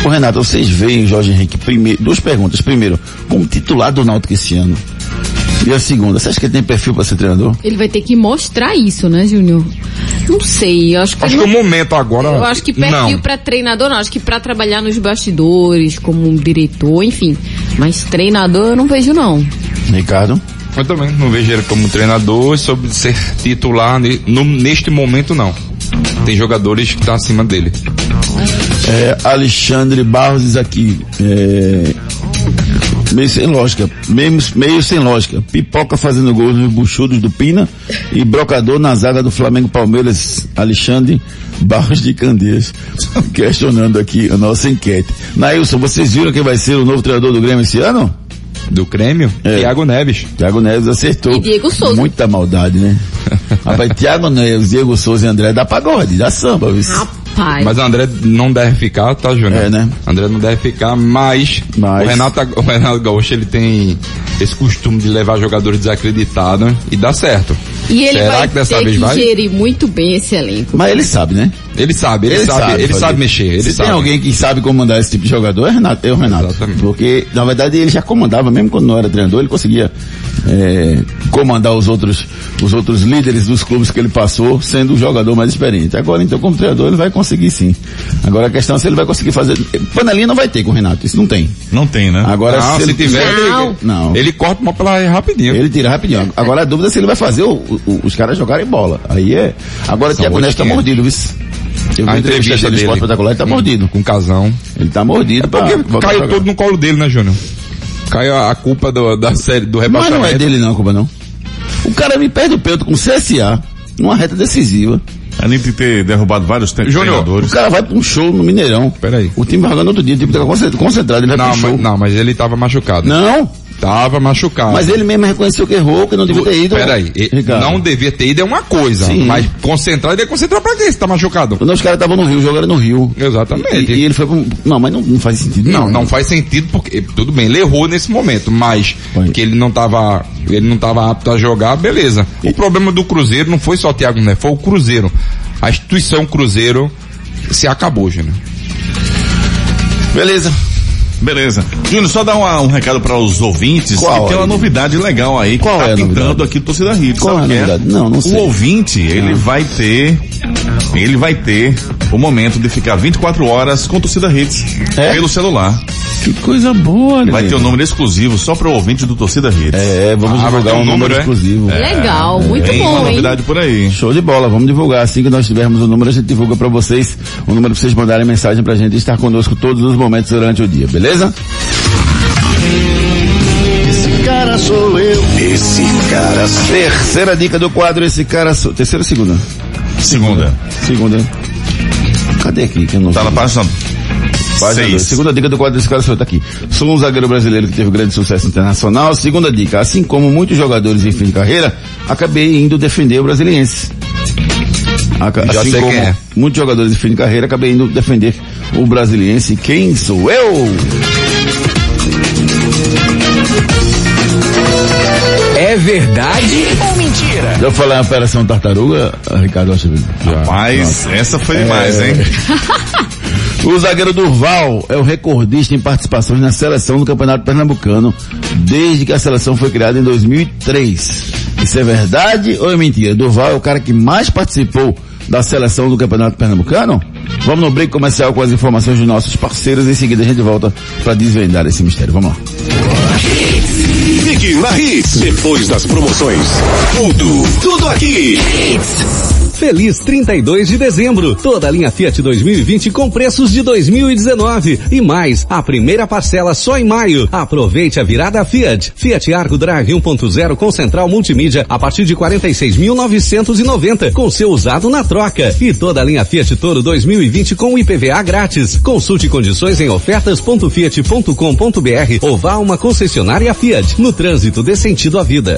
Ô Renato, vocês veem Jorge Henrique primeiro, duas perguntas. Primeiro, como titular do Náutico esse ano? E a segunda, você acha que ele tem perfil para ser treinador? Ele vai ter que mostrar isso, né, Júnior? Não sei, eu acho que Acho que o não- momento agora. Eu acho que perfil pra treinador não, acho que pra trabalhar nos bastidores, como um diretor, enfim. Mas treinador eu não vejo não. Ricardo? Eu também não vejo ele como treinador sobre ser titular no- neste momento não. Tem jogadores que estão acima dele. É, Alexandre Barros diz aqui, é, meio sem lógica, meio, meio sem lógica. Pipoca fazendo gols nos buchudos do Pina e brocador na zaga do Flamengo Palmeiras, Alexandre Barros de Candeias. Questionando aqui a nossa enquete. Nailson, vocês viram quem vai ser o novo treinador do Grêmio esse ano? Do Grêmio, É. Thiago Neves. Thiago Neves acertou. E Diego Souza. Muita maldade, né? Rapaz, Thiago Neves, Diego Souza e André dá pagode, dá samba, viu? Rapaz. Mas o André não deve ficar, tá, Júnior? É, né? André não deve ficar, mas, Mas- O, Renato, o Renato Gaúcho, ele tem esse costume de levar jogadores desacreditados e dá certo. e ele Será vai que dessa ter vez que vai? gerir muito bem esse elenco. Mas ele sabe, né? Ele sabe, ele, sabe, ele fazer. sabe mexer, ele Se sabe. tem alguém que sabe comandar esse tipo de jogador, é, Renato, é o Renato. Exatamente. Porque, na verdade, ele já comandava, mesmo quando não era treinador, ele conseguia é, comandar os outros, os outros líderes dos clubes que ele passou, sendo o jogador mais experiente. Agora, então, como treinador, ele vai conseguir sim. Agora, a questão é se ele vai conseguir fazer... Panelinha não vai ter com o Renato, isso não tem. Não tem, né? Agora, Não, se, se ele tiver, Não. ele, Não. ele corta uma pela rapidinho. Ele tira rapidinho. Agora a dúvida é se ele vai fazer o- o- os caras jogarem bola. Aí é. Agora o São Thiago Neves tá 800. mordido, viu? Eu vi a a entrevista dele Esporte Espetacular, ele tá mordido. Com casão. Ele tá mordido pra Porque a caiu jogar. todo no colo dele, né, Júnior? Caiu a, a culpa do, da série, do Mas rebaixamento. não é dele não, Cuba não. O cara me perde o peito com CSA, numa reta decisiva. Além de ter derrubado vários te- Júnior, O cara vai pra um show no Mineirão. Peraí. O time vai jogando outro dia, o time tá concentrado, ele vai Não, pro show. mas, não, mas ele tava machucado. Não, Tava machucado. mas ele mesmo reconheceu que errou, que não devia ter ido. Peraí, e- Ricardo. não devia ter ido é uma coisa, Sim. mas concentrar, ele ia concentrar pra quê se tá machucado? Quando os caras estavam no Rio, jogaram no Rio. Exatamente. E, e ele foi um... Não, mas não, não faz sentido. Não, não faz sentido porque, tudo bem, ele errou nesse momento, mas que ele não tava, ele não tava apto a jogar, beleza. O problema do Cruzeiro não foi só o Thiago Neves, foi o Cruzeiro. A instituição Cruzeiro se acabou, Júnior. Beleza. Beleza. Júnior, só dar uma- um recado para os ouvintes. Qual que tem aí? uma novidade legal aí que Qual tá é pintando novidade? aqui do Torcida Hits. Qual é a o que novidade? Não, não sei. O ouvinte, ele vai ter, ele vai ter o momento de ficar 24 horas com Torcida Hits É? pelo celular. Que coisa boa, né? Vai ter um número exclusivo só para o ouvinte do Torcida Hits. É, vamos Ah, divulgar um um número, número, é? exclusivo. Legal, muito Tem uma bom, hein? novidade por aí. Show de bola, vamos divulgar. Assim que nós tivermos o número, a gente divulga pra vocês o número pra vocês mandarem mensagem pra gente e estar conosco todos os momentos durante o dia, beleza? Esse cara sou eu. Esse cara sou Terceira dica do quadro, esse cara... sou- Terceira ou segunda? Segunda. Segunda. Cadê aqui? Que eu não Tá vi? na página Página. Segunda dica do quadro desse cara tá aqui. Sou um zagueiro brasileiro que teve grande sucesso internacional. Segunda dica, assim como muitos jogadores em fim de carreira, acabei indo defender o brasiliense. Aca- Já assim sei como quem é. muitos jogadores de fim de carreira, acabei indo defender o brasiliense. Quem sou eu? É verdade? Já falei em Operação Tartaruga, Ricardo Rocha Rapaz, essa foi demais, É. hein? O zagueiro Durval é o recordista em participações na seleção do Campeonato Pernambucano desde que a seleção foi criada em 2003. Isso é verdade ou é mentira? Durval é o cara que mais participou da seleção do Campeonato Pernambucano? Vamos no break comercial com as informações dos nossos parceiros. Em seguida a gente volta para desvendar esse mistério. Vamos lá. Fique na Hits. Depois das promoções. Tudo, tudo aqui. Feliz 32 de dezembro. Toda a linha Fiat 2020 com preços de 2019. E mais, a primeira parcela só em maio. Aproveite a virada Fiat. Fiat Argo Drive 1.0 com central multimídia a partir de 46.990 com seu usado na troca. E toda a linha Fiat Toro 2020 com IPVA grátis. Consulte condições em ofertas.fiat.com.br ou vá a uma concessionária Fiat. No trânsito dê sentido à vida.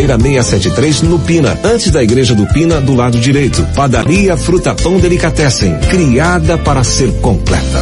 673 no Pina, antes da igreja do Pina do lado direito. Padaria Fruta Pão Delicatessen, criada para ser completa.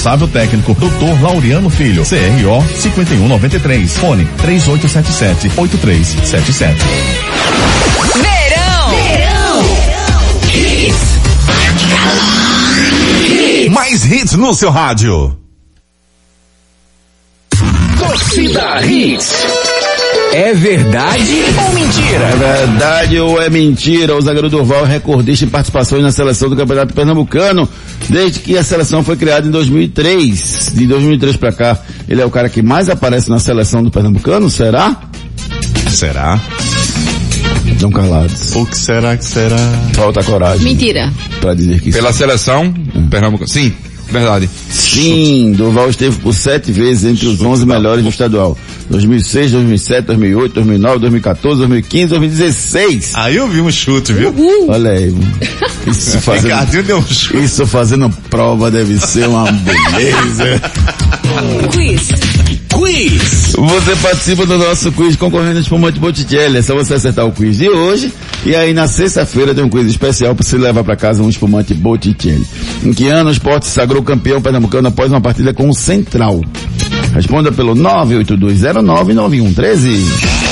técnico, Dr. Laureano Filho, CRO 5193, fone 3877-8377. Verão! Verão! Mais hits no seu rádio. Torcida Hits. É verdade ou mentira? É verdade ou é mentira? O zagueiro Durval é recordista em participações na seleção do Campeonato Pernambucano, desde que a seleção foi criada em 2003. De 2003 para cá, ele é o cara que mais aparece na seleção do Pernambucano, será? Será? Estão calados. O que será que será? Falta coragem. Mentira. Para dizer que Pela seleção, Pernambuco. Sim, verdade. Sim, Durval esteve por sete vezes entre os 11 melhores do estadual. 2006, 2007, 2008, 2009, 2014, 2015, 2016. Aí eu vi um chute, viu? Olha aí. Isso fazendo, Ricardinho deu um chute. isso fazendo prova deve ser uma beleza. Quiz. Quiz. Você participa do nosso quiz concorrendo ao Espumante Botticelli. É só você acertar o quiz de hoje. E aí na sexta-feira tem um quiz especial para você levar para casa um espumante Botticelli. Em que ano o esporte sagrou campeão pernambucano após uma partida com o Central? Responda pelo 982099113.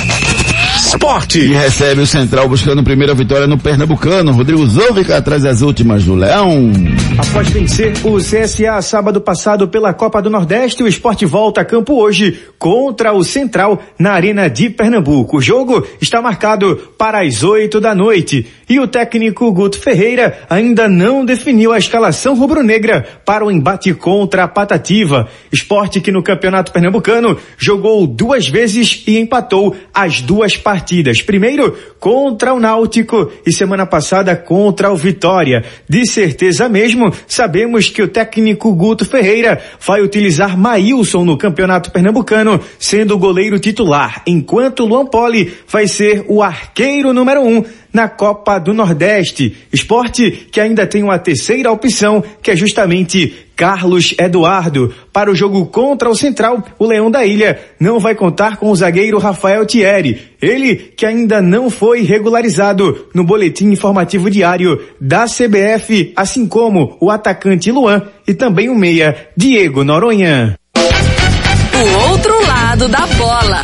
Esporte. E recebe o Central buscando primeira vitória no Pernambucano. Rodrigo Zovica atrás das últimas do Leão. Após vencer o CSA sábado passado pela Copa do Nordeste, o esporte volta a campo hoje contra o Central na Arena de Pernambuco. O jogo está marcado para as oito da noite e o técnico Guto Ferreira ainda não definiu a escalação rubro-negra para o embate contra a Patativa. Esporte que no Campeonato Pernambucano jogou duas vezes e empatou as duas partidas. Primeiro contra o Náutico e semana passada contra o Vitória. De certeza mesmo, sabemos que o técnico Guto Ferreira vai utilizar Maílson no Campeonato Pernambucano, sendo o goleiro titular, enquanto Luan Poli vai ser o arqueiro número um na Copa do Nordeste. Esporte que ainda tem uma terceira opção, que é justamente Carlos Eduardo. Para o jogo contra o Central, o Leão da Ilha não vai contar com o zagueiro Rafael Thierry. Ele que ainda não foi regularizado no boletim informativo diário da CBF, assim como o atacante Luan e também o meia Diego Noronha. O outro lado da bola.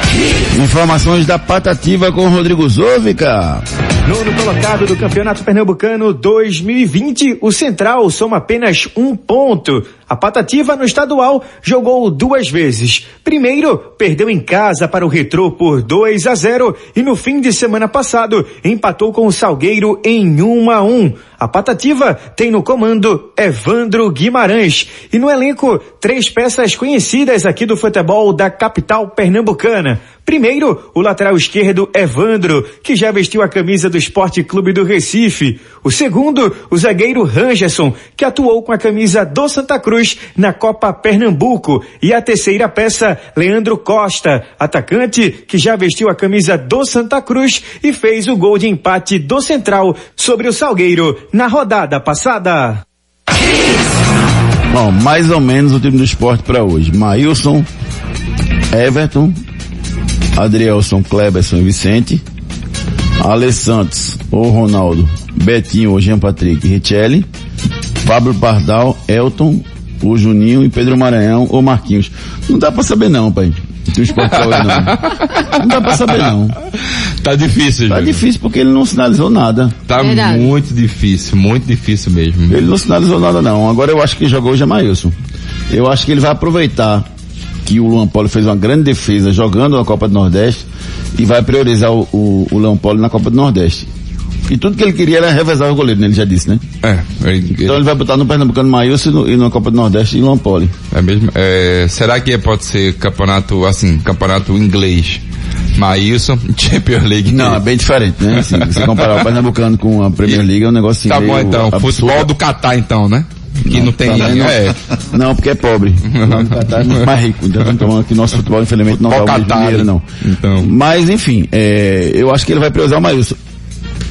Informações da Patativa com Rodrigo Zovica. Nono colocado do Campeonato Pernambucano 2020, o Central soma apenas um ponto. A Patativa no estadual jogou duas vezes. Primeiro, perdeu em casa para o Retrô por 2 a 0 e no fim de semana passado empatou com o Salgueiro em 1 a 1. A Patativa tem no comando Evandro Guimarães e no elenco três peças conhecidas aqui do futebol da capital pernambucana. Primeiro, o lateral esquerdo Evandro, que já vestiu a camisa do Esporte Clube do Recife. O segundo, o zagueiro Rangerson, que atuou com a camisa do Santa Cruz na Copa Pernambuco. E a terceira peça, Leandro Costa, atacante que já vestiu a camisa do Santa Cruz e fez o gol de empate do Central sobre o Salgueiro na rodada passada. Bom, mais ou menos o time do esporte para hoje. Maílson, Everton, Adrielson, Kleberson e Vicente, Ale Santos, ou Ronaldo, Betinho, ou Jean Patrick, Richelli, Pablo Pardal, Elton, o Juninho e Pedro Maranhão ou Marquinhos. Não dá pra saber não, pai. Do esporte não. Não dá pra saber não. Tá difícil, Tá difícil porque ele não sinalizou nada. Tá Verdade. muito difícil, muito difícil mesmo. Ele não sinalizou nada não. Agora eu acho que jogou hoje é Maílson. Eu acho que ele vai aproveitar que o Luan Poli fez uma grande defesa jogando na Copa do Nordeste e vai priorizar o, o, o Luan Poli na Copa do Nordeste. E tudo que ele queria era revezar o goleiro, né? ele já disse, né? É, ele- Então ele vai botar no Pernambucano Maílson e, no, e na Copa do Nordeste e Luan Poli. É mesmo? É, será que pode ser campeonato, assim, campeonato inglês? Maílson, Champions League. Não, é bem diferente, né? Assim, se comparar o Pernambucano com a Premier League é um negócio assim Tá bom então, absurdo. futebol do Catar então, né? Que não, tem, Também não, é. não, porque é pobre. O Catar é muito mais rico. Então falando que nosso futebol, infelizmente, não dá Futebol o mesmo Catar, dinheiro, não. então. Mas, enfim, é, eu acho que ele vai priorizar o Maílson.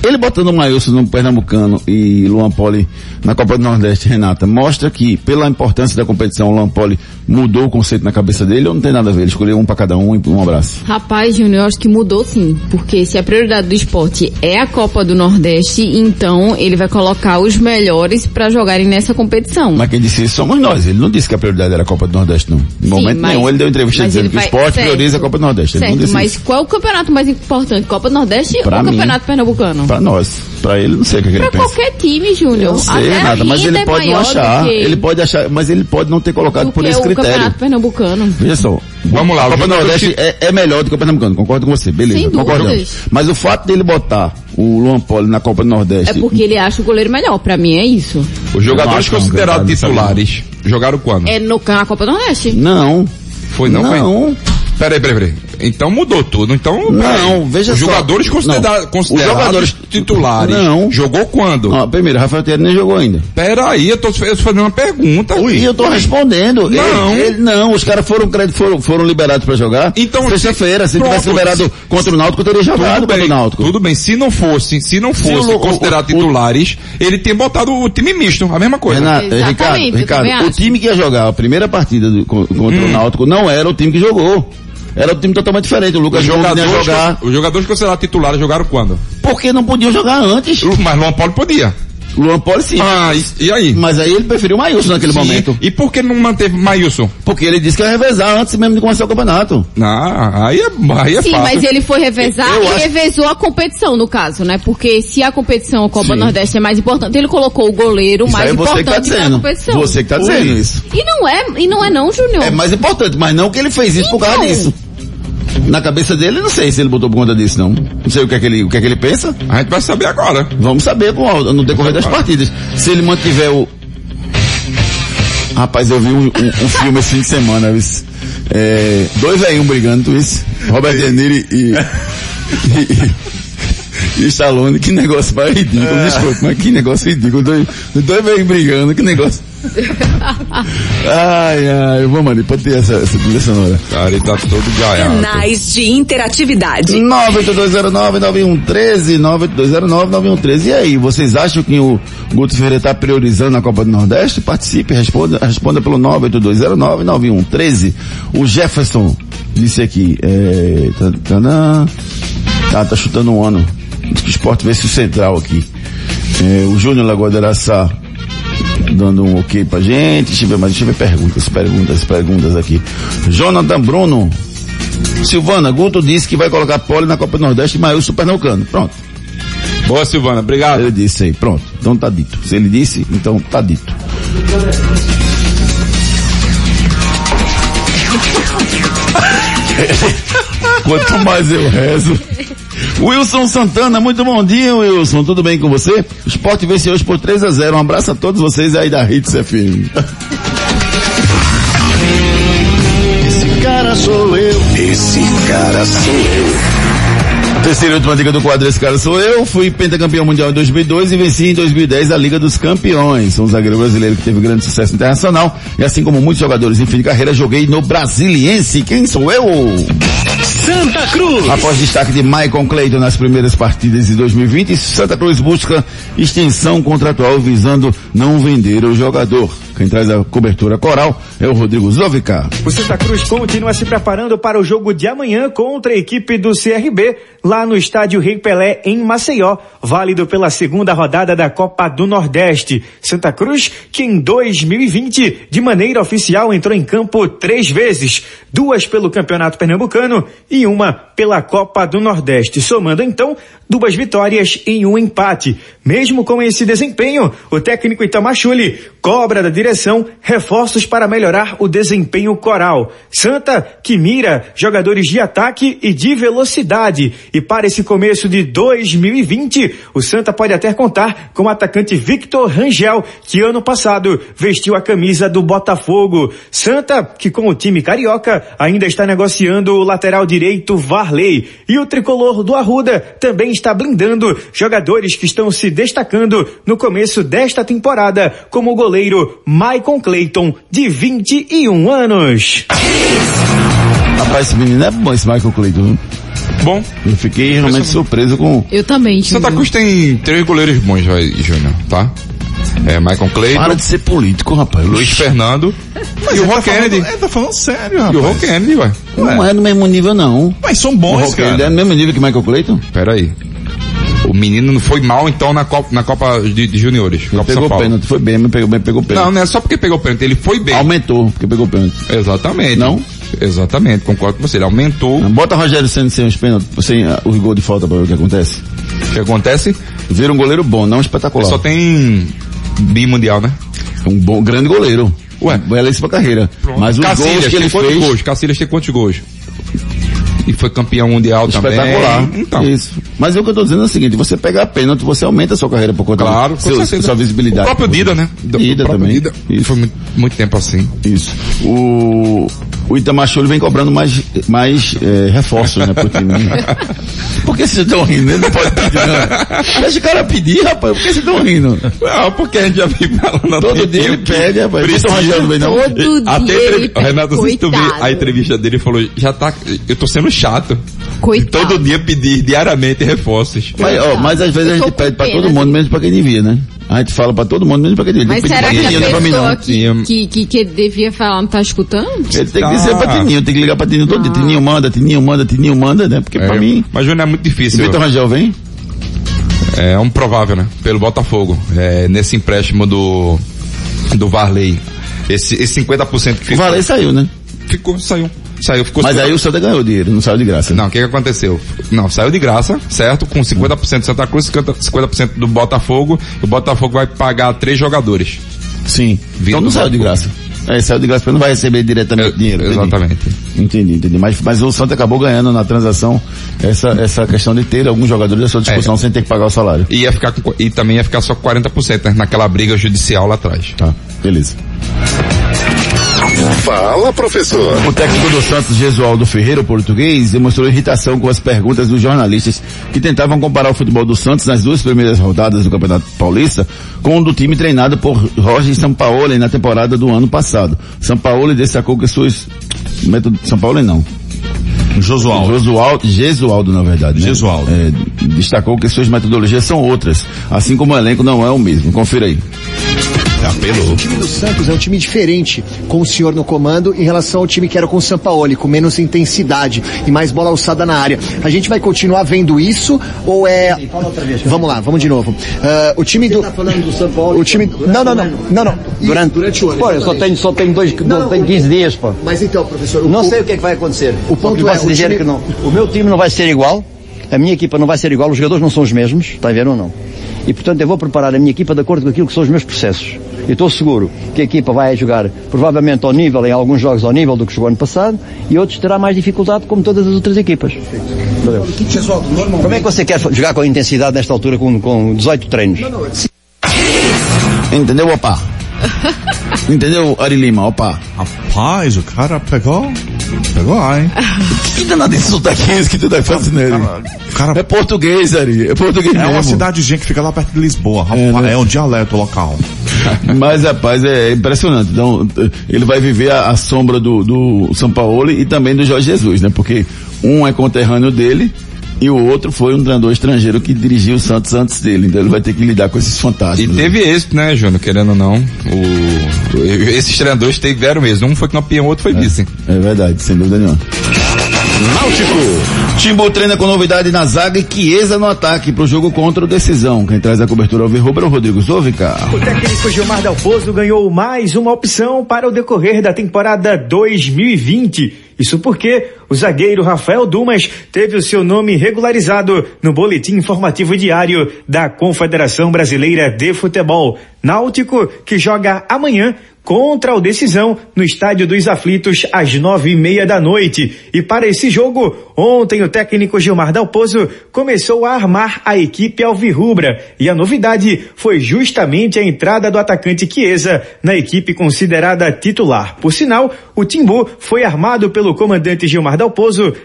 Ele botando o Maílson no Pernambucano e Luan Poli na Copa do Nordeste, Renata, mostra que, pela importância da competição, o Luan Poli mudou o conceito na cabeça dele ou não tem nada a ver? Ele escolheu um para cada um e um abraço. Rapaz, Júnior, eu acho que mudou sim. Porque se a prioridade do esporte é a Copa do Nordeste, então ele vai colocar os melhores pra jogarem nessa competição. Mas quem disse isso somos nós. Ele não disse que a prioridade era a Copa do Nordeste, não. Em momento mas- nenhum ele deu entrevista dizendo que o esporte certo. prioriza a Copa do Nordeste. Certo, mas isso. qual é o campeonato mais importante? Copa do Nordeste Pra ou mim. Campeonato Pernambucano? Pra nós. Pra ele, não sei o que, é que Pra ele pensa. qualquer time, Júnior. Eu sei, Até nada, mas ele é pode não achar. que- Ele pode achar, mas ele pode não ter colocado do por que esse o critério. Campeonato Pernambucano. Veja só. Vamos lá, a o Copa Nordeste que- é, é melhor do que o Pernambucano, concordo com você, beleza, Sem dúvidas. concordamos. Mas o fato dele botar o Luan Poli na Copa do Nordeste. É porque ele acha o goleiro melhor. Pra mim é isso. Os jogadores não, considerados não titulares jogaram quando? É no, na Copa do Nordeste. Não. Foi não, foi? Peraí, peraí, peraí. Então mudou tudo. Então, Não, peraí. veja Os só. jogadores considera Não. considerados Os jogadores- titulares. Não. Jogou quando? Ó, primeiro, Rafael Thierry nem jogou ainda. Peraí, eu tô eu tô fazendo uma pergunta. E eu tô respondendo. Não. Ele- ele- não, os caras foram, foram, foram liberados pra jogar. Então, sexta-feira, se pronto. tivesse liberado contra o Náutico, teria jogado Tudo contra bem, o Náutico. tudo bem. Se não fosse, se não Se fosse o- o- considerado o- titulares, ele tinha botado o time misto, a mesma coisa. Renato, Exatamente, Ricardo, Ricardo, o time que ia jogar a primeira partida do- co- contra Hum. o Náutico não era o time que jogou. Era um time totalmente diferente. O Lucas Os jogadores, jogar. os jogadores considerados titulares jogaram quando? Porque não podiam jogar antes. Mas Luan Paulo podia. Luan Poli sim. Ah, e, e aí? Mas aí ele preferiu o Maílson naquele Sim. momento. E por que não manteve Maílson? Porque ele disse que ia revezar antes mesmo de começar o campeonato. Ah, aí é, aí é Sim, fácil. mas ele foi revezar Eu e acho- revezou a competição, no caso, né? Porque se a competição, a Copa Sim. Nordeste é mais importante, ele colocou o goleiro Isso mais é você que tá importante da dizendo. competição. Você que tá dizendo isso. E não é, e não é não, Júnior. É mais importante, mas não que ele fez isso por causa Então. disso. Na cabeça dele, não sei se ele botou por conta disso, não. Não sei o que é que ele, o que é que ele pensa. A gente vai saber agora. Vamos saber com, no decorrer das partidas. Se ele mantiver o... Rapaz, eu vi um, um- um filme esse fim de semana, viu? É, dois velhinhos brigando, tu isso? Robert De Niro e... e, e, Stallone, que negócio mais ridículo, É. me escuta, mas que negócio ridículo. Dois, dois velhinhos brigando, que negócio... Ai, ai, vamos ali, pode ter essa, essa trilha sonora. Cara, ele tá todo gaiado. Canais de interatividade. 98209-9113, 98209-9113. E aí, vocês acham que o Guto Ferreira está priorizando a Copa do Nordeste? Participe, responda, responda pelo 98209-9113. O Jefferson disse aqui, é, tá, tá, tá, tá chutando um ano. Diz que o esporte vê se o central aqui. É, o Júnior Lagoa de Araçá dando um ok pra gente. Deixa eu ver, mas deixa eu ver perguntas, perguntas, perguntas aqui. Jonathan Bruno. Silvana, Guto disse que vai colocar pole na Copa do Nordeste e Maílson Pernambucano. Pronto. Boa, Silvana, obrigado. Ele disse aí, pronto. Então tá dito. Se ele disse, então tá dito. Quanto mais eu rezo. Wilson Santana, muito bom dia, Wilson. Tudo bem com você? O Sport vence hoje por 3 a 0 Um abraço a todos vocês aí da Hits FM. Esse cara sou eu. Esse cara sou eu. Terceira e última dica do quadro, esse cara sou eu. Fui pentacampeão mundial em 2002 e venci em 2010 a Liga dos Campeões. Sou um zagueiro brasileiro que teve grande sucesso internacional. E assim como muitos jogadores em fim de carreira, joguei no Brasiliense. Quem sou eu? Santa Cruz. Após destaque de Michael Clayton nas primeiras partidas de 2020, Santa Cruz busca extensão contratual visando não vender o jogador. Quem traz a cobertura coral é o Rodrigo Zovicar. O Santa Cruz continua se preparando para o jogo de amanhã contra a equipe do CRB, lá no estádio Rei Pelé, em Maceió, válido pela segunda rodada da Copa do Nordeste. Santa Cruz, que em 2020, de maneira oficial, entrou em campo três vezes, duas pelo Campeonato Pernambucano e uma pela Copa do Nordeste, somando então duas vitórias e um empate. Mesmo com esse desempenho, o técnico Itamachule cobra da direção reforços para melhorar o desempenho coral. Santa que mira jogadores de ataque e de velocidade. E para esse começo de 2020, o Santa pode até contar com o atacante Victor Rangel, que ano passado vestiu a camisa do Botafogo. Santa que com o time carioca ainda está negociando o lateral direito Varley. E o tricolor do Arruda também está blindando jogadores que estão se destacando no começo desta temporada, como o goleiro Maicon Clayton, de 21 anos. Rapaz, esse menino é bom, esse Michael Clayton. Bom. Eu fiquei realmente surpreso com... Eu também, Santa Cruz tem três goleiros bons, vai, Júnior, tá? É, Michael Clayton. Para de ser político, rapaz. Luiz Fernando. e o tá Rock Kennedy. falando- Ele tá falando sério, E o rapaz. Rock Kennedy, vai. Não é no mesmo nível, não. Mas são O bons, Rock Kennedy cara. é no mesmo nível que Michael Clayton? Pera aí. O menino não foi mal então na Copa, na Copa de, de Juniores. Ele Copa pegou pênalti, foi bem, mas pegou, bem, pegou pênalti. Não, não é só porque pegou pênalti, ele foi bem. Aumentou, porque pegou pênalti. Exatamente. Não? Exatamente, concordo com você. Ele aumentou. Bota Rogério Senna sem os pênaltis, sem ah, o gol de falta pra ver o que acontece. O que acontece? Vira um goleiro bom, não espetacular. Só tem bimundial, né? Um bom, grande goleiro. Ué. Belíssima carreira. Mas os Cacilhas gols que ele quantos fez... gols? Cacilhas tem quantos gols? E foi campeão mundial Espetacular. também. Então. Isso. Mas o que eu tô dizendo é o seguinte, você pegar pênalti, você aumenta a sua carreira por conta Claro, seu, certeza. sua visibilidade. O próprio Dida, né? Dida também. Dida. Isso. Foi muito, muito tempo assim. Isso. O, o Itamachule vem cobrando mais, mais eh, reforços, né, pro time. Por que vocês estão rindo? Ele não pode pedir, não. Deixa o cara pedir, rapaz. Por que vocês estão rindo? Não, porque a gente já viu falando Todo dia ele pede, rapaz. Rangel não vem, não? Todo Até dia entrev- ele pede, Renato, se tu viu a entrevista dele, ele falou, já tá, eu tô sendo chato. Coitado. Todo dia pedir diariamente reforços. Mas, ó, mas às vezes a Eu gente pede pra todo mundo, dele. menos pra quem devia, né? A gente fala pra todo mundo, menos pra quem devia. Mas Tem será que pra a é pra mim, pessoa não. que, que, que, que devia falar não tá escutando? Ele tem que dizer pra Ah. Tininho, tem que ligar pra Tininho todo dia. Tininho manda, Tininho manda, Tininho manda, né? Porque pra É, mim, Mas Júnior é muito difícil. Vitor Rangel vem, É um provável, né? Pelo Botafogo. É, nesse empréstimo do, do Varley. Esse, esse 50% que o ficou. Valei saiu, né? Ficou, saiu. Saiu, ficou Mas aí o Santa ganhou dinheiro, não saiu de graça. Não, o que que aconteceu? Não, saiu de graça, certo? Com 50% do Santa Cruz, 50%, 50% do Botafogo. O Botafogo vai pagar três jogadores. Sim. Vindo Então não saiu de graça. É, saiu de graça porque não vai receber diretamente dinheiro. entendi. Exatamente. Entendi, entendi. Mas, mas o Santa acabou ganhando na transação essa, essa questão de ter alguns jogadores à sua disposição É. sem ter que pagar o salário. E ia ficar com, e também ia ficar só com 40%, né? Naquela briga judicial lá atrás. Tá, beleza. Fala, professor. O técnico do Santos, Gesualdo Ferreira, o português, demonstrou irritação com as perguntas dos jornalistas que tentavam comparar o futebol do Santos nas duas primeiras rodadas do Campeonato Paulista com o do time treinado por Roger Sampaoli na temporada do ano passado. Sampaoli destacou que suas... Método... Sampaoli não. Josualdo. Josualdo, Gesualdo, na verdade. Né? Gesualdo. É, destacou que suas metodologias são outras, assim como o elenco não é o mesmo. Confira aí. Apelou. O time do Santos é um time diferente com o senhor no comando em relação ao time que era com o Sampaoli, com menos intensidade e mais bola alçada na área. A gente vai continuar vendo isso ou é... Vamos lá, vamos de novo. Ah, o time do... falando do São Paulo. O time... Não, não, não, não, não. Durante, Durante o ano. Pô, eu só tenho, só tenho dois, Não, tenho 15 dias, pô. Mas então, professor... o- Não sei o que, é que vai acontecer. O ponto é, o time- que não. O meu time não vai ser igual. A minha equipa não vai ser igual, os jogadores não são os mesmos, está a ver ou não? E portanto eu vou preparar a minha equipa de acordo com aquilo que são os meus processos. Eu estou seguro que a equipa vai jogar provavelmente ao nível, em alguns jogos ao nível do que jogou ano passado, e outros terá mais dificuldade como todas as outras equipas. Valeu. Como é que você quer jogar com intensidade nesta altura com, com 18 treinos? Entendeu, opa? Entendeu, Ari Lima, opa? Rapaz, o cara pegou, pegou lá, hein? Que danado esse sotaque é esse que tu tá fazendo nele? Cara, É português, Ari, é português é mesmo. uma cidadezinha que fica lá perto de Lisboa, rapaz, é, um dialeto local. Mas, rapaz, é impressionante. Então, ele vai viver a, a sombra do, do São Paulo e também do Jorge Jesus, né? Porque um é conterrâneo dele e o outro foi um treinador estrangeiro que dirigiu o Santos antes dele. Então ele vai ter que lidar com esses E fantasmas. teve êxito, né, Júnior? Querendo ou não. O, o- esses treinadores tiveram mesmo. Um foi campeão, o outro foi vice. É verdade, sem dúvida nenhuma. Náutico. Timbu treina com novidade na zaga e Chiesa no ataque pro jogo contra o Decisão. Quem traz a cobertura ao Verrubra é o Rodrigo Zovica. O técnico Gilmar Dalpozo ganhou mais uma opção para o decorrer da temporada 2020. Isso porque o zagueiro Rafael Dumas teve o seu nome regularizado no boletim informativo diário da Confederação Brasileira de Futebol. Náutico, que joga amanhã contra o Decisão no Estádio dos Aflitos às nove e meia da noite. E para esse jogo, ontem o técnico Gilmar Dalpozo começou a armar a equipe alvirrubra e a novidade foi justamente a entrada do atacante Chiesa na equipe considerada titular. Por sinal, o Timbu foi armado pelo comandante Gilmar Dalpozo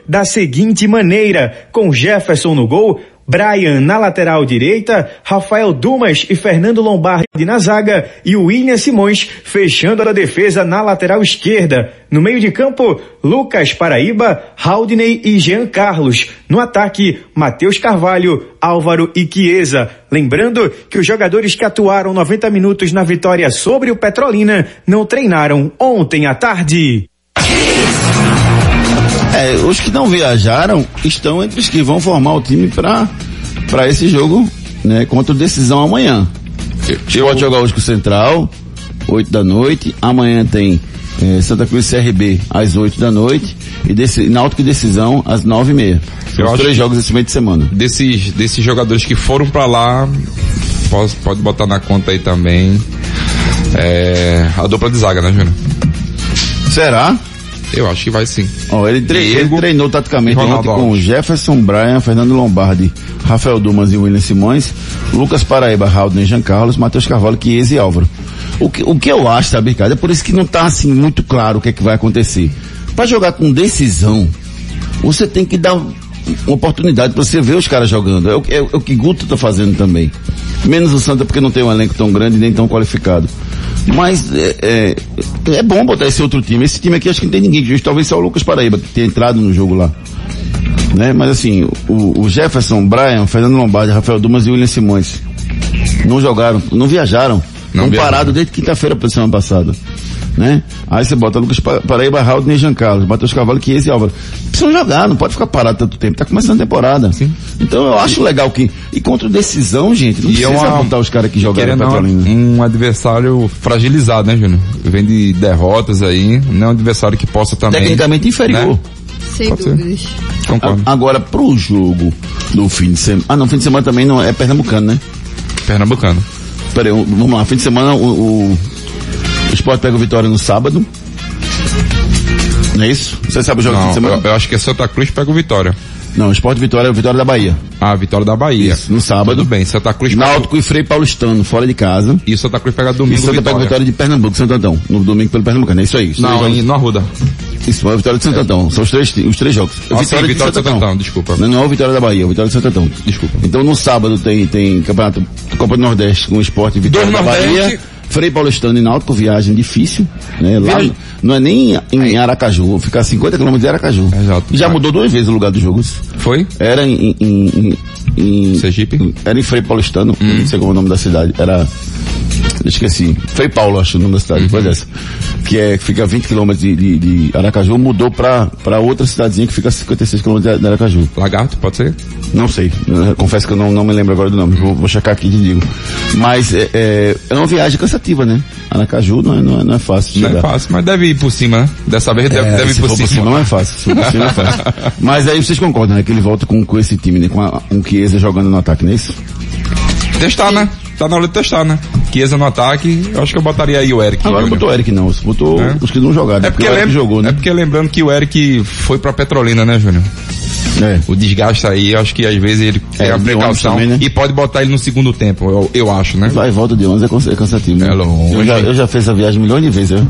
da seguinte maneira, com Jefferson no gol, Brian na lateral direita, Rafael Dumas e Fernando Lombardi na zaga e William Simões fechando a defesa na lateral esquerda. No meio de campo, Lucas Paraíba, Haldney e Jean Carlos. No ataque, Matheus Carvalho, Álvaro e Chiesa. Lembrando que os jogadores que atuaram 90 minutos na vitória sobre o Petrolina não treinaram ontem à tarde. É, os que não viajaram estão entre os que vão formar o time para para esse jogo, né, contra o Decisão amanhã. Pode jogar hoje com o Central, 8 da noite. Amanhã tem eh, Santa Cruz CRB às 8 da noite e desse, Náutico Decisão às 9 e meia. Eu os três jogos esse meio de semana. Desses, desses jogadores que foram pra lá, pode, pode botar na conta aí também. É, a dupla de zaga, né, Júnior? Será? Eu acho que vai sim. Ó, ele, tre- ele Diego treinou taticamente ontem com. Jefferson, Brian, Fernando Lombardi, Rafael Dumas e William Simões, Lucas Paraíba, Haldner, Jean Carlos, Matheus Carvalho, Chiesa e Álvaro. O que, o que eu acho, sabe, Ricardo? É por isso que não tá assim muito claro o que é que vai acontecer. Para jogar com decisão, você tem que dar uma oportunidade para você ver os caras jogando. É o, é, é o que Guto tá fazendo também. Menos o Santa porque não tem um elenco tão grande nem tão qualificado. Mas é, é, é bom botar esse outro time. Esse time aqui acho que não tem ninguém. Talvez só o Lucas Paraíba que tenha entrado no jogo lá. Né? Mas assim, o, o Jefferson, Brian, Fernando Lombardi, Rafael Dumas e William Simões não jogaram, não viajaram. Não viajaram. parados desde quinta-feira para semana passada. Né? Aí você bota Lucas Pa- Paraíba, Haldner e Jean Carlos, Matheus Carvalho, Chiesa e Álvaro. Precisam jogar, não pode ficar parado tanto tempo. Tá começando a temporada. Então eu acho legal que. E contra decisão, gente, não E é precisa uma- botar os caras que jogaram Petrolina. um adversário fragilizado, né, Júnior? Vem de derrotas aí, não é um adversário que possa também. Tecnicamente inferior. né? Sem Pode ser. dúvidas. Concordo. A- Agora, pro jogo do fim de semana. Ah, não, fim de semana também não é pernambucano, né? Pernambucano. Peraí, vamos lá, fim de semana o, o, o Sport pega o Vitória no sábado. Não é isso? Você sabe o jogo Não, de semana? eu, eu acho que é Santa Cruz pega o Vitória. Não, o Sport Vitória é o Vitória da Bahia. Ah, Vitória da Bahia. Isso, no sábado. Tudo bem, Santa Cruz pega Náutico e Frei Paulistano, fora de casa. E Santa Cruz pega E domingo Santa pega o Vitória. Vitória de Pernambuco, Santo Antão. No domingo pelo Pernambucano, é isso aí. Não, jogos- no Arruda. Isso, é o Vitória de Santo Antão. São os três, os três jogos. Ah, sim, Vitória de Santo Antão, desculpa. Não, não é o Vitória da Bahia, é o Vitória de Santo Antão. Desculpa. Então no sábado tem, tem campeonato Copa do Nordeste com o Sport e Vitória Do da Nordeste. Bahia. Frei Paulistano e Náutico, viagem difícil, né? Lá Viagem- não é nem em Aracaju, ficar 50 km de Aracaju. Exato. E já mudou duas vezes o lugar dos jogos. Foi? Era em, em, em, em Sergipe? era em Frei Paulistano, Hum. não sei como é o nome da cidade. Era esqueci. Frei Paulo, acho o nome da cidade, depois dessa. Que é, que fica a 20 quilômetros de, de, de Aracaju, mudou pra, pra outra cidadezinha que fica a 56 quilômetros de, Aracaju. Lagarto, pode ser? Não sei. Eu confesso que eu não, não me lembro agora do nome. Vou, vou checar aqui e digo. Mas é, é, é uma viagem cansativa, né? Aracaju não é, não é, não é fácil. Não é fácil, mas deve ir por cima, né? Dessa vez deve, É, deve ir por cima. por cima não é fácil. Se for por cima não é fácil. Mas aí vocês concordam, né? Que ele volta com, com esse time, né? Com a, um Chiesa jogando no ataque, não é isso? Testar, né? Tá na hora de testar, né? Chiesa no ataque, eu acho que eu botaria aí o Eric. Agora não botou o Eric não, você botou É. os que não jogaram. É porque, o Eric jogou, né? é porque lembrando que o Eric foi pra Petrolina, né, Júnior? É. O desgaste aí, eu acho que às vezes ele É, a precaução também, né? e pode botar ele no segundo tempo, eu, eu acho, né? Vai e volta de 11 é é cansativo. né? É longe. Eu já, eu já fiz a viagem milhões de vezes. Eu,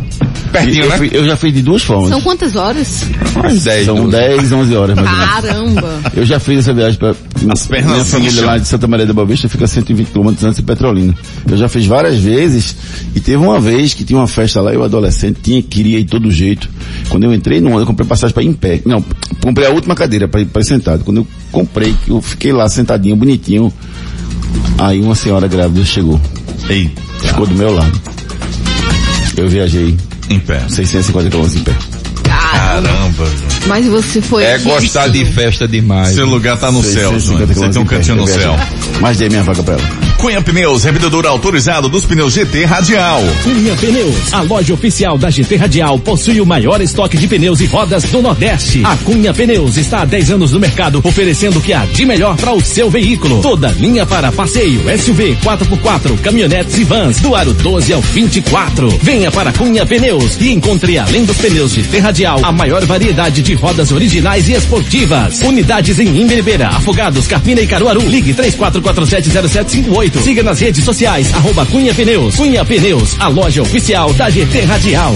Pertinho, eu, né? fui- eu já fiz de duas formas. São quantas horas? Umas 10, São 12. 10, 11 horas mais. Caramba! Eu já fiz essa viagem para As pernas minha família lá de Santa Maria da Boa Vista fica a 120 quilômetros antes de Petrolina. Eu já fiz várias vezes e teve uma vez que tinha uma festa lá, eu adolescente, tinha, queria ir todo jeito. Quando eu entrei no ônibus, eu comprei passagem para ir em pé. Não, comprei a última cadeira para ir, pra ir sentado. Quando eu comprei, eu fiquei lá sentadinho, bonitinho. Aí uma senhora grávida chegou. Ei, Ficou do meu lado. Eu viajei em pé. 650 quilômetros em pé. Caramba. Mas você foi. É gostar de festa demais. Seu lugar tá no céu. Você tem um cantinho no céu. Mas dei minha vaga pra ela. Cunha Pneus, revendedor autorizado dos pneus GT Radial. Cunha Pneus, a loja oficial da GT Radial, possui o maior estoque de pneus e rodas do Nordeste. A Cunha Pneus está há 10 anos no mercado, oferecendo o que há de melhor para o seu veículo. Toda linha para passeio, SUV, 4x4, caminhonetes e vans, do aro 12 ao 24. Venha para Cunha Pneus e encontre, além dos pneus GT Radial, a maior variedade de rodas originais e esportivas. Unidades em Imberibeira, Afogados, Carpina e Caruaru. Ligue 34470758. Siga nas redes sociais, arroba Cunha Pneus. Cunha Pneus, a loja oficial da GT Radial.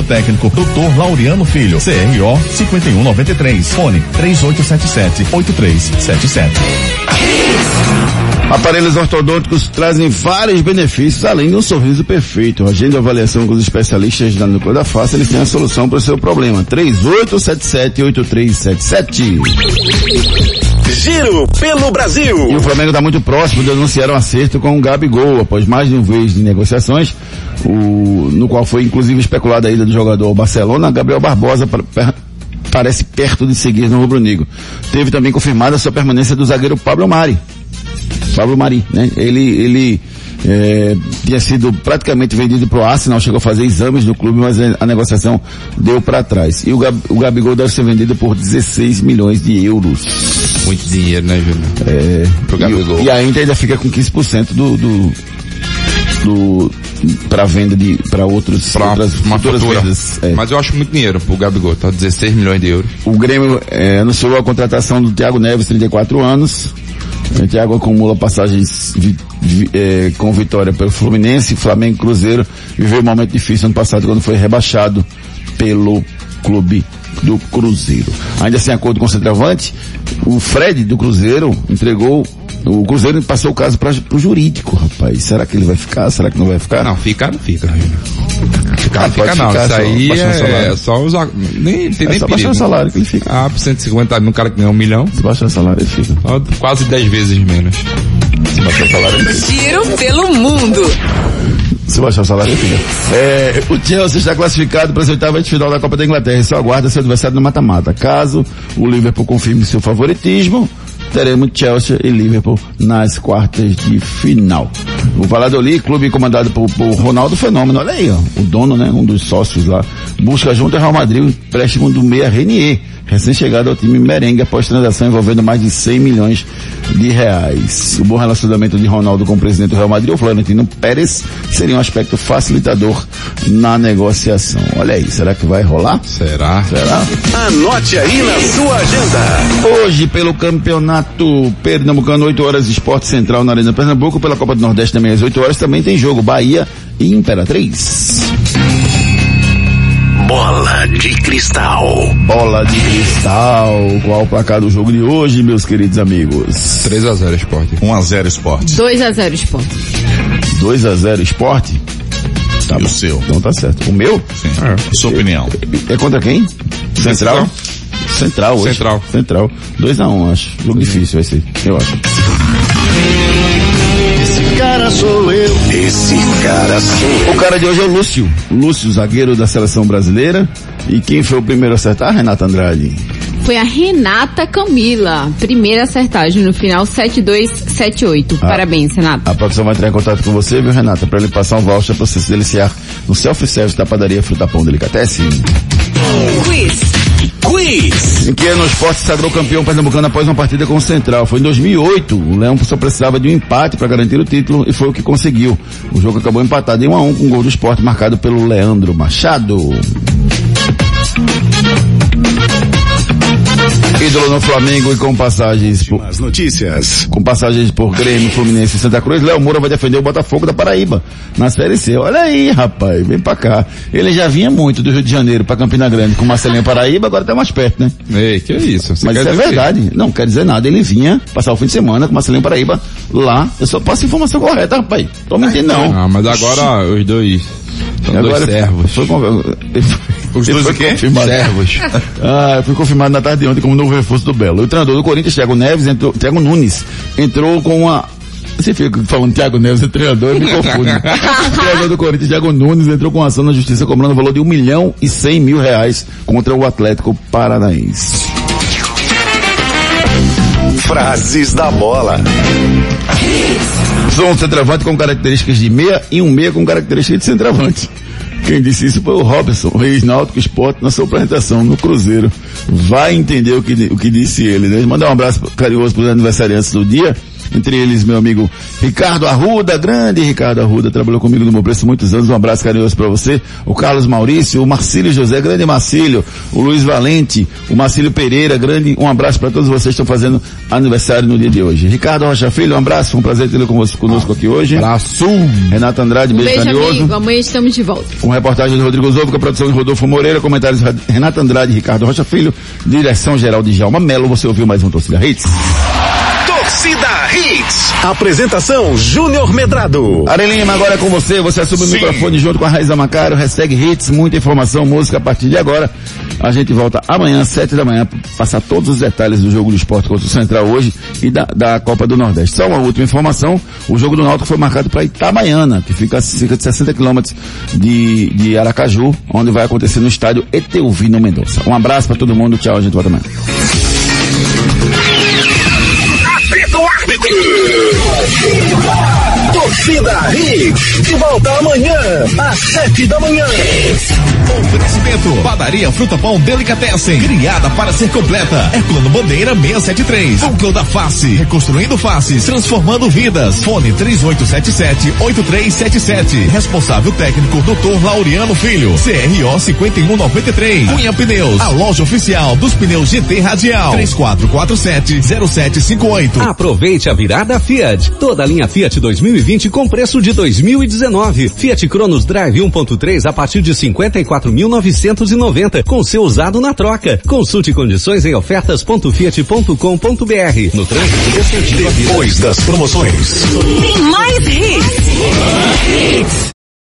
técnico, Dr. Laureano Filho, CRO 5193, fone 3877-8377. Aparelhos ortodônticos trazem vários benefícios, além de um sorriso perfeito. Agenda avaliação com os especialistas da Núcleo da Face, eles têm a solução para o seu problema. 3877-8377. Giro pelo Brasil. E o Flamengo está muito próximo de anunciar um acerto com o Gabigol, após mais de um vez de negociações, o, no qual foi inclusive especulada a ida do jogador ao Barcelona, Gabriel Barbosa pa- per- parece perto de seguir no rubro-negro. Teve também confirmada a sua permanência do zagueiro Pablo Mari. Pablo Mari, né? Ele, ele é, tinha sido praticamente vendido para o Arsenal, chegou a fazer exames no clube, mas a, negociação deu para trás. E o, Gab, o Gabigol deve ser vendido por 16 milhões de euros. Muito dinheiro, né, Júnior? É, Pro Gabigol. E, e a Inter ainda fica com 15% do, do, do para venda de, para outros, Pra outras uma futuras fatura. vendas. É. Mas eu acho muito dinheiro pro Gabigol, tá? 16 milhões de euros. O Grêmio é, anunciou a contratação do Thiago Neves, 34 anos. O Thiago acumula passagens vi- vi- é, com vitória pelo Fluminense, Flamengo Cruzeiro. Viveu um momento difícil ano passado quando foi rebaixado pelo clube do Cruzeiro. Ainda sem acordo com o centroavante, o Fred do Cruzeiro entregou, o Cruzeiro passou o caso para o jurídico, rapaz. Será que ele vai ficar? Será que não vai ficar? Não, fica, não fica. Ficar, Ah, não fica não. ficar, Isso só aí é salário. só usar, nem tem É nem só baixar perigo. o salário que ele fica. Ah, por 150 mil, um cara que ganha um milhão. Se baixar o salário, ele fica. Quase 10 vezes menos. Se baixar o salário, ele fica. Giro pelo mundo. Se baixar o salário, fica. É, o Chelsea está classificado para as oitavas de final da Copa da Inglaterra e só aguarda seu adversário no mata-mata. Caso o Liverpool confirme seu favoritismo, teremos Chelsea e Liverpool nas quartas de final. O Valladolid, clube comandado por, por Ronaldo Fenômeno, olha aí, ó, o dono, né, um dos sócios lá, busca junto ao Real Madrid o empréstimo do meia Renier, recém-chegado ao time merengue após transação envolvendo mais de 100 milhões de reais. O bom relacionamento de Ronaldo com o presidente do Real Madrid, o Florentino Pérez, seria um aspecto facilitador na negociação. Olha aí, será que vai rolar? Será? Será? Anote aí na sua agenda. Hoje, pelo campeonato pernambucano, 8 horas, Esporte Central na Arena Pernambuco, pela Copa do Nordeste também às 8 horas, também tem jogo Bahia e Imperatriz. Bola de cristal. Bola de cristal. Qual o placar do jogo de hoje, meus queridos amigos? 3x0 Esporte. 1x0 Esporte. 2x0 Sport. 2x0 Esporte? Tá e bom. o seu? Então tá certo. O meu? Sim. Sua opinião. É contra quem? Central? Central hoje. Central. Central. 2x1, acho. Jogo difícil vai ser, eu acho. Esse cara sou eu. Esse cara sou O cara de hoje é o Lúcio. Lúcio, zagueiro da seleção brasileira. E quem foi o primeiro a acertar? Renata Andrade. Foi a Renata Camila. Primeira acertagem no final 7278. Ah. Parabéns, Renata. A produção vai entrar em contato com você, viu, Renata? Pra ele passar um voucher pra você se deliciar no self-service da padaria Frutapão Delicatessen. Quiz. Quiz. Em que ano o esporte sagrou campeão pernambucano após uma partida com o Central? Foi em 2008. O Leão só precisava de um empate para garantir o título e foi o que conseguiu. O jogo acabou empatado em 1 a 1 com um gol do esporte marcado pelo Leandro Machado. Ídolo no Flamengo e com passagens por, As notícias. com passagens por Grêmio, Fluminense e Santa Cruz, Léo Moura vai defender o Botafogo da Paraíba na Série C. Olha aí, rapaz, vem pra cá. Ele já vinha muito do Rio de Janeiro pra Campina Grande com Marcelinho Paraíba, agora tá mais perto, né? Ei, que isso? Você Mas isso é verdade. Não quer dizer nada. Ele vinha passar o fim de semana com Marcelinho Paraíba lá. Eu só passo a informação correta, rapaz. Tô mentindo não. Ah, mas agora os dois são E dois agora servos. Foi, foi- Os dois o quê? confirmado. Servos. Ah, foi confirmado na tarde de ontem como novo reforço do Belo. O treinador do Corinthians, Thiago Neves, entrou, Thiago Nunes, entrou com uma você fica falando Thiago Neves é treinador, eu me confundo. o treinador do Corinthians, Thiago Nunes, entrou com ação na justiça cobrando o valor de um milhão e cem mil reais contra o Atlético Paranaense. Frases da bola. Sou um centroavante com características de meia e um meia com características de centroavante. Quem disse isso foi o Robson, o ex-náutico esporte, na sua apresentação no Cruzeiro. Vai entender o que, o que disse ele, né? Mandar um abraço carinhoso para os aniversariantes do dia. Entre eles, meu amigo Ricardo Arruda, grande Ricardo Arruda, trabalhou comigo no meu preço muitos anos. Um abraço carinhoso para você. O Carlos Maurício, o Marcílio José, grande Marcílio, o Luiz Valente, o Marcílio Pereira, grande, um abraço para todos vocês que estão fazendo aniversário no dia de hoje. Ricardo Rocha Filho, um abraço, foi um prazer tê-lo conosco, aqui hoje. Abraço. Renato Andrade, Um beijo, beijo, carinhoso. amigo. Amanhã estamos de volta. Com reportagem de Rodrigo Zovo, com a produção de Rodolfo Moreira, comentários de Renato Andrade Ricardo Rocha Filho, direção geral de Djalma Melo, você ouviu mais um Torcida Hits. Torcida Hits. Apresentação Júnior Medrado. Ari Lima, agora é com você, você assume o microfone junto com a Raiza Macaro, hashtag Hits, muita informação, música a partir de agora. A gente volta amanhã, sete da manhã, pra passar todos os detalhes do jogo do esporte contra o Central hoje e da, da Copa do Nordeste. Só uma última informação, o jogo do Náutico foi marcado para Itabaiana, que fica a cerca de 60 quilômetros de, de Aracaju, onde vai acontecer no estádio Eteuvino Mendonça. Um abraço para todo mundo, tchau, a gente volta amanhã. Torcida Hits. De volta amanhã, às sete da manhã. Oferecimento. Padaria Fruta Pão Delicatessen. Criada para ser completa. Plano bandeira 673. Núcleo da Face. Reconstruindo faces. Transformando vidas. Fone 3877-8377. Responsável técnico Dr. Laureano Filho. CRO 5193. Cunha Pneus. A loja oficial dos pneus GT Radial. 3447-0758. Aproveite a virada Fiat. Toda a linha Fiat 2020 com preço de 2019. Fiat Cronos Drive 1.3 a partir de 54.990 com seu usado na troca. Consulte condições em ofertas.fiat.com.br. No trânsito. Depois das promoções. Tem mais hits.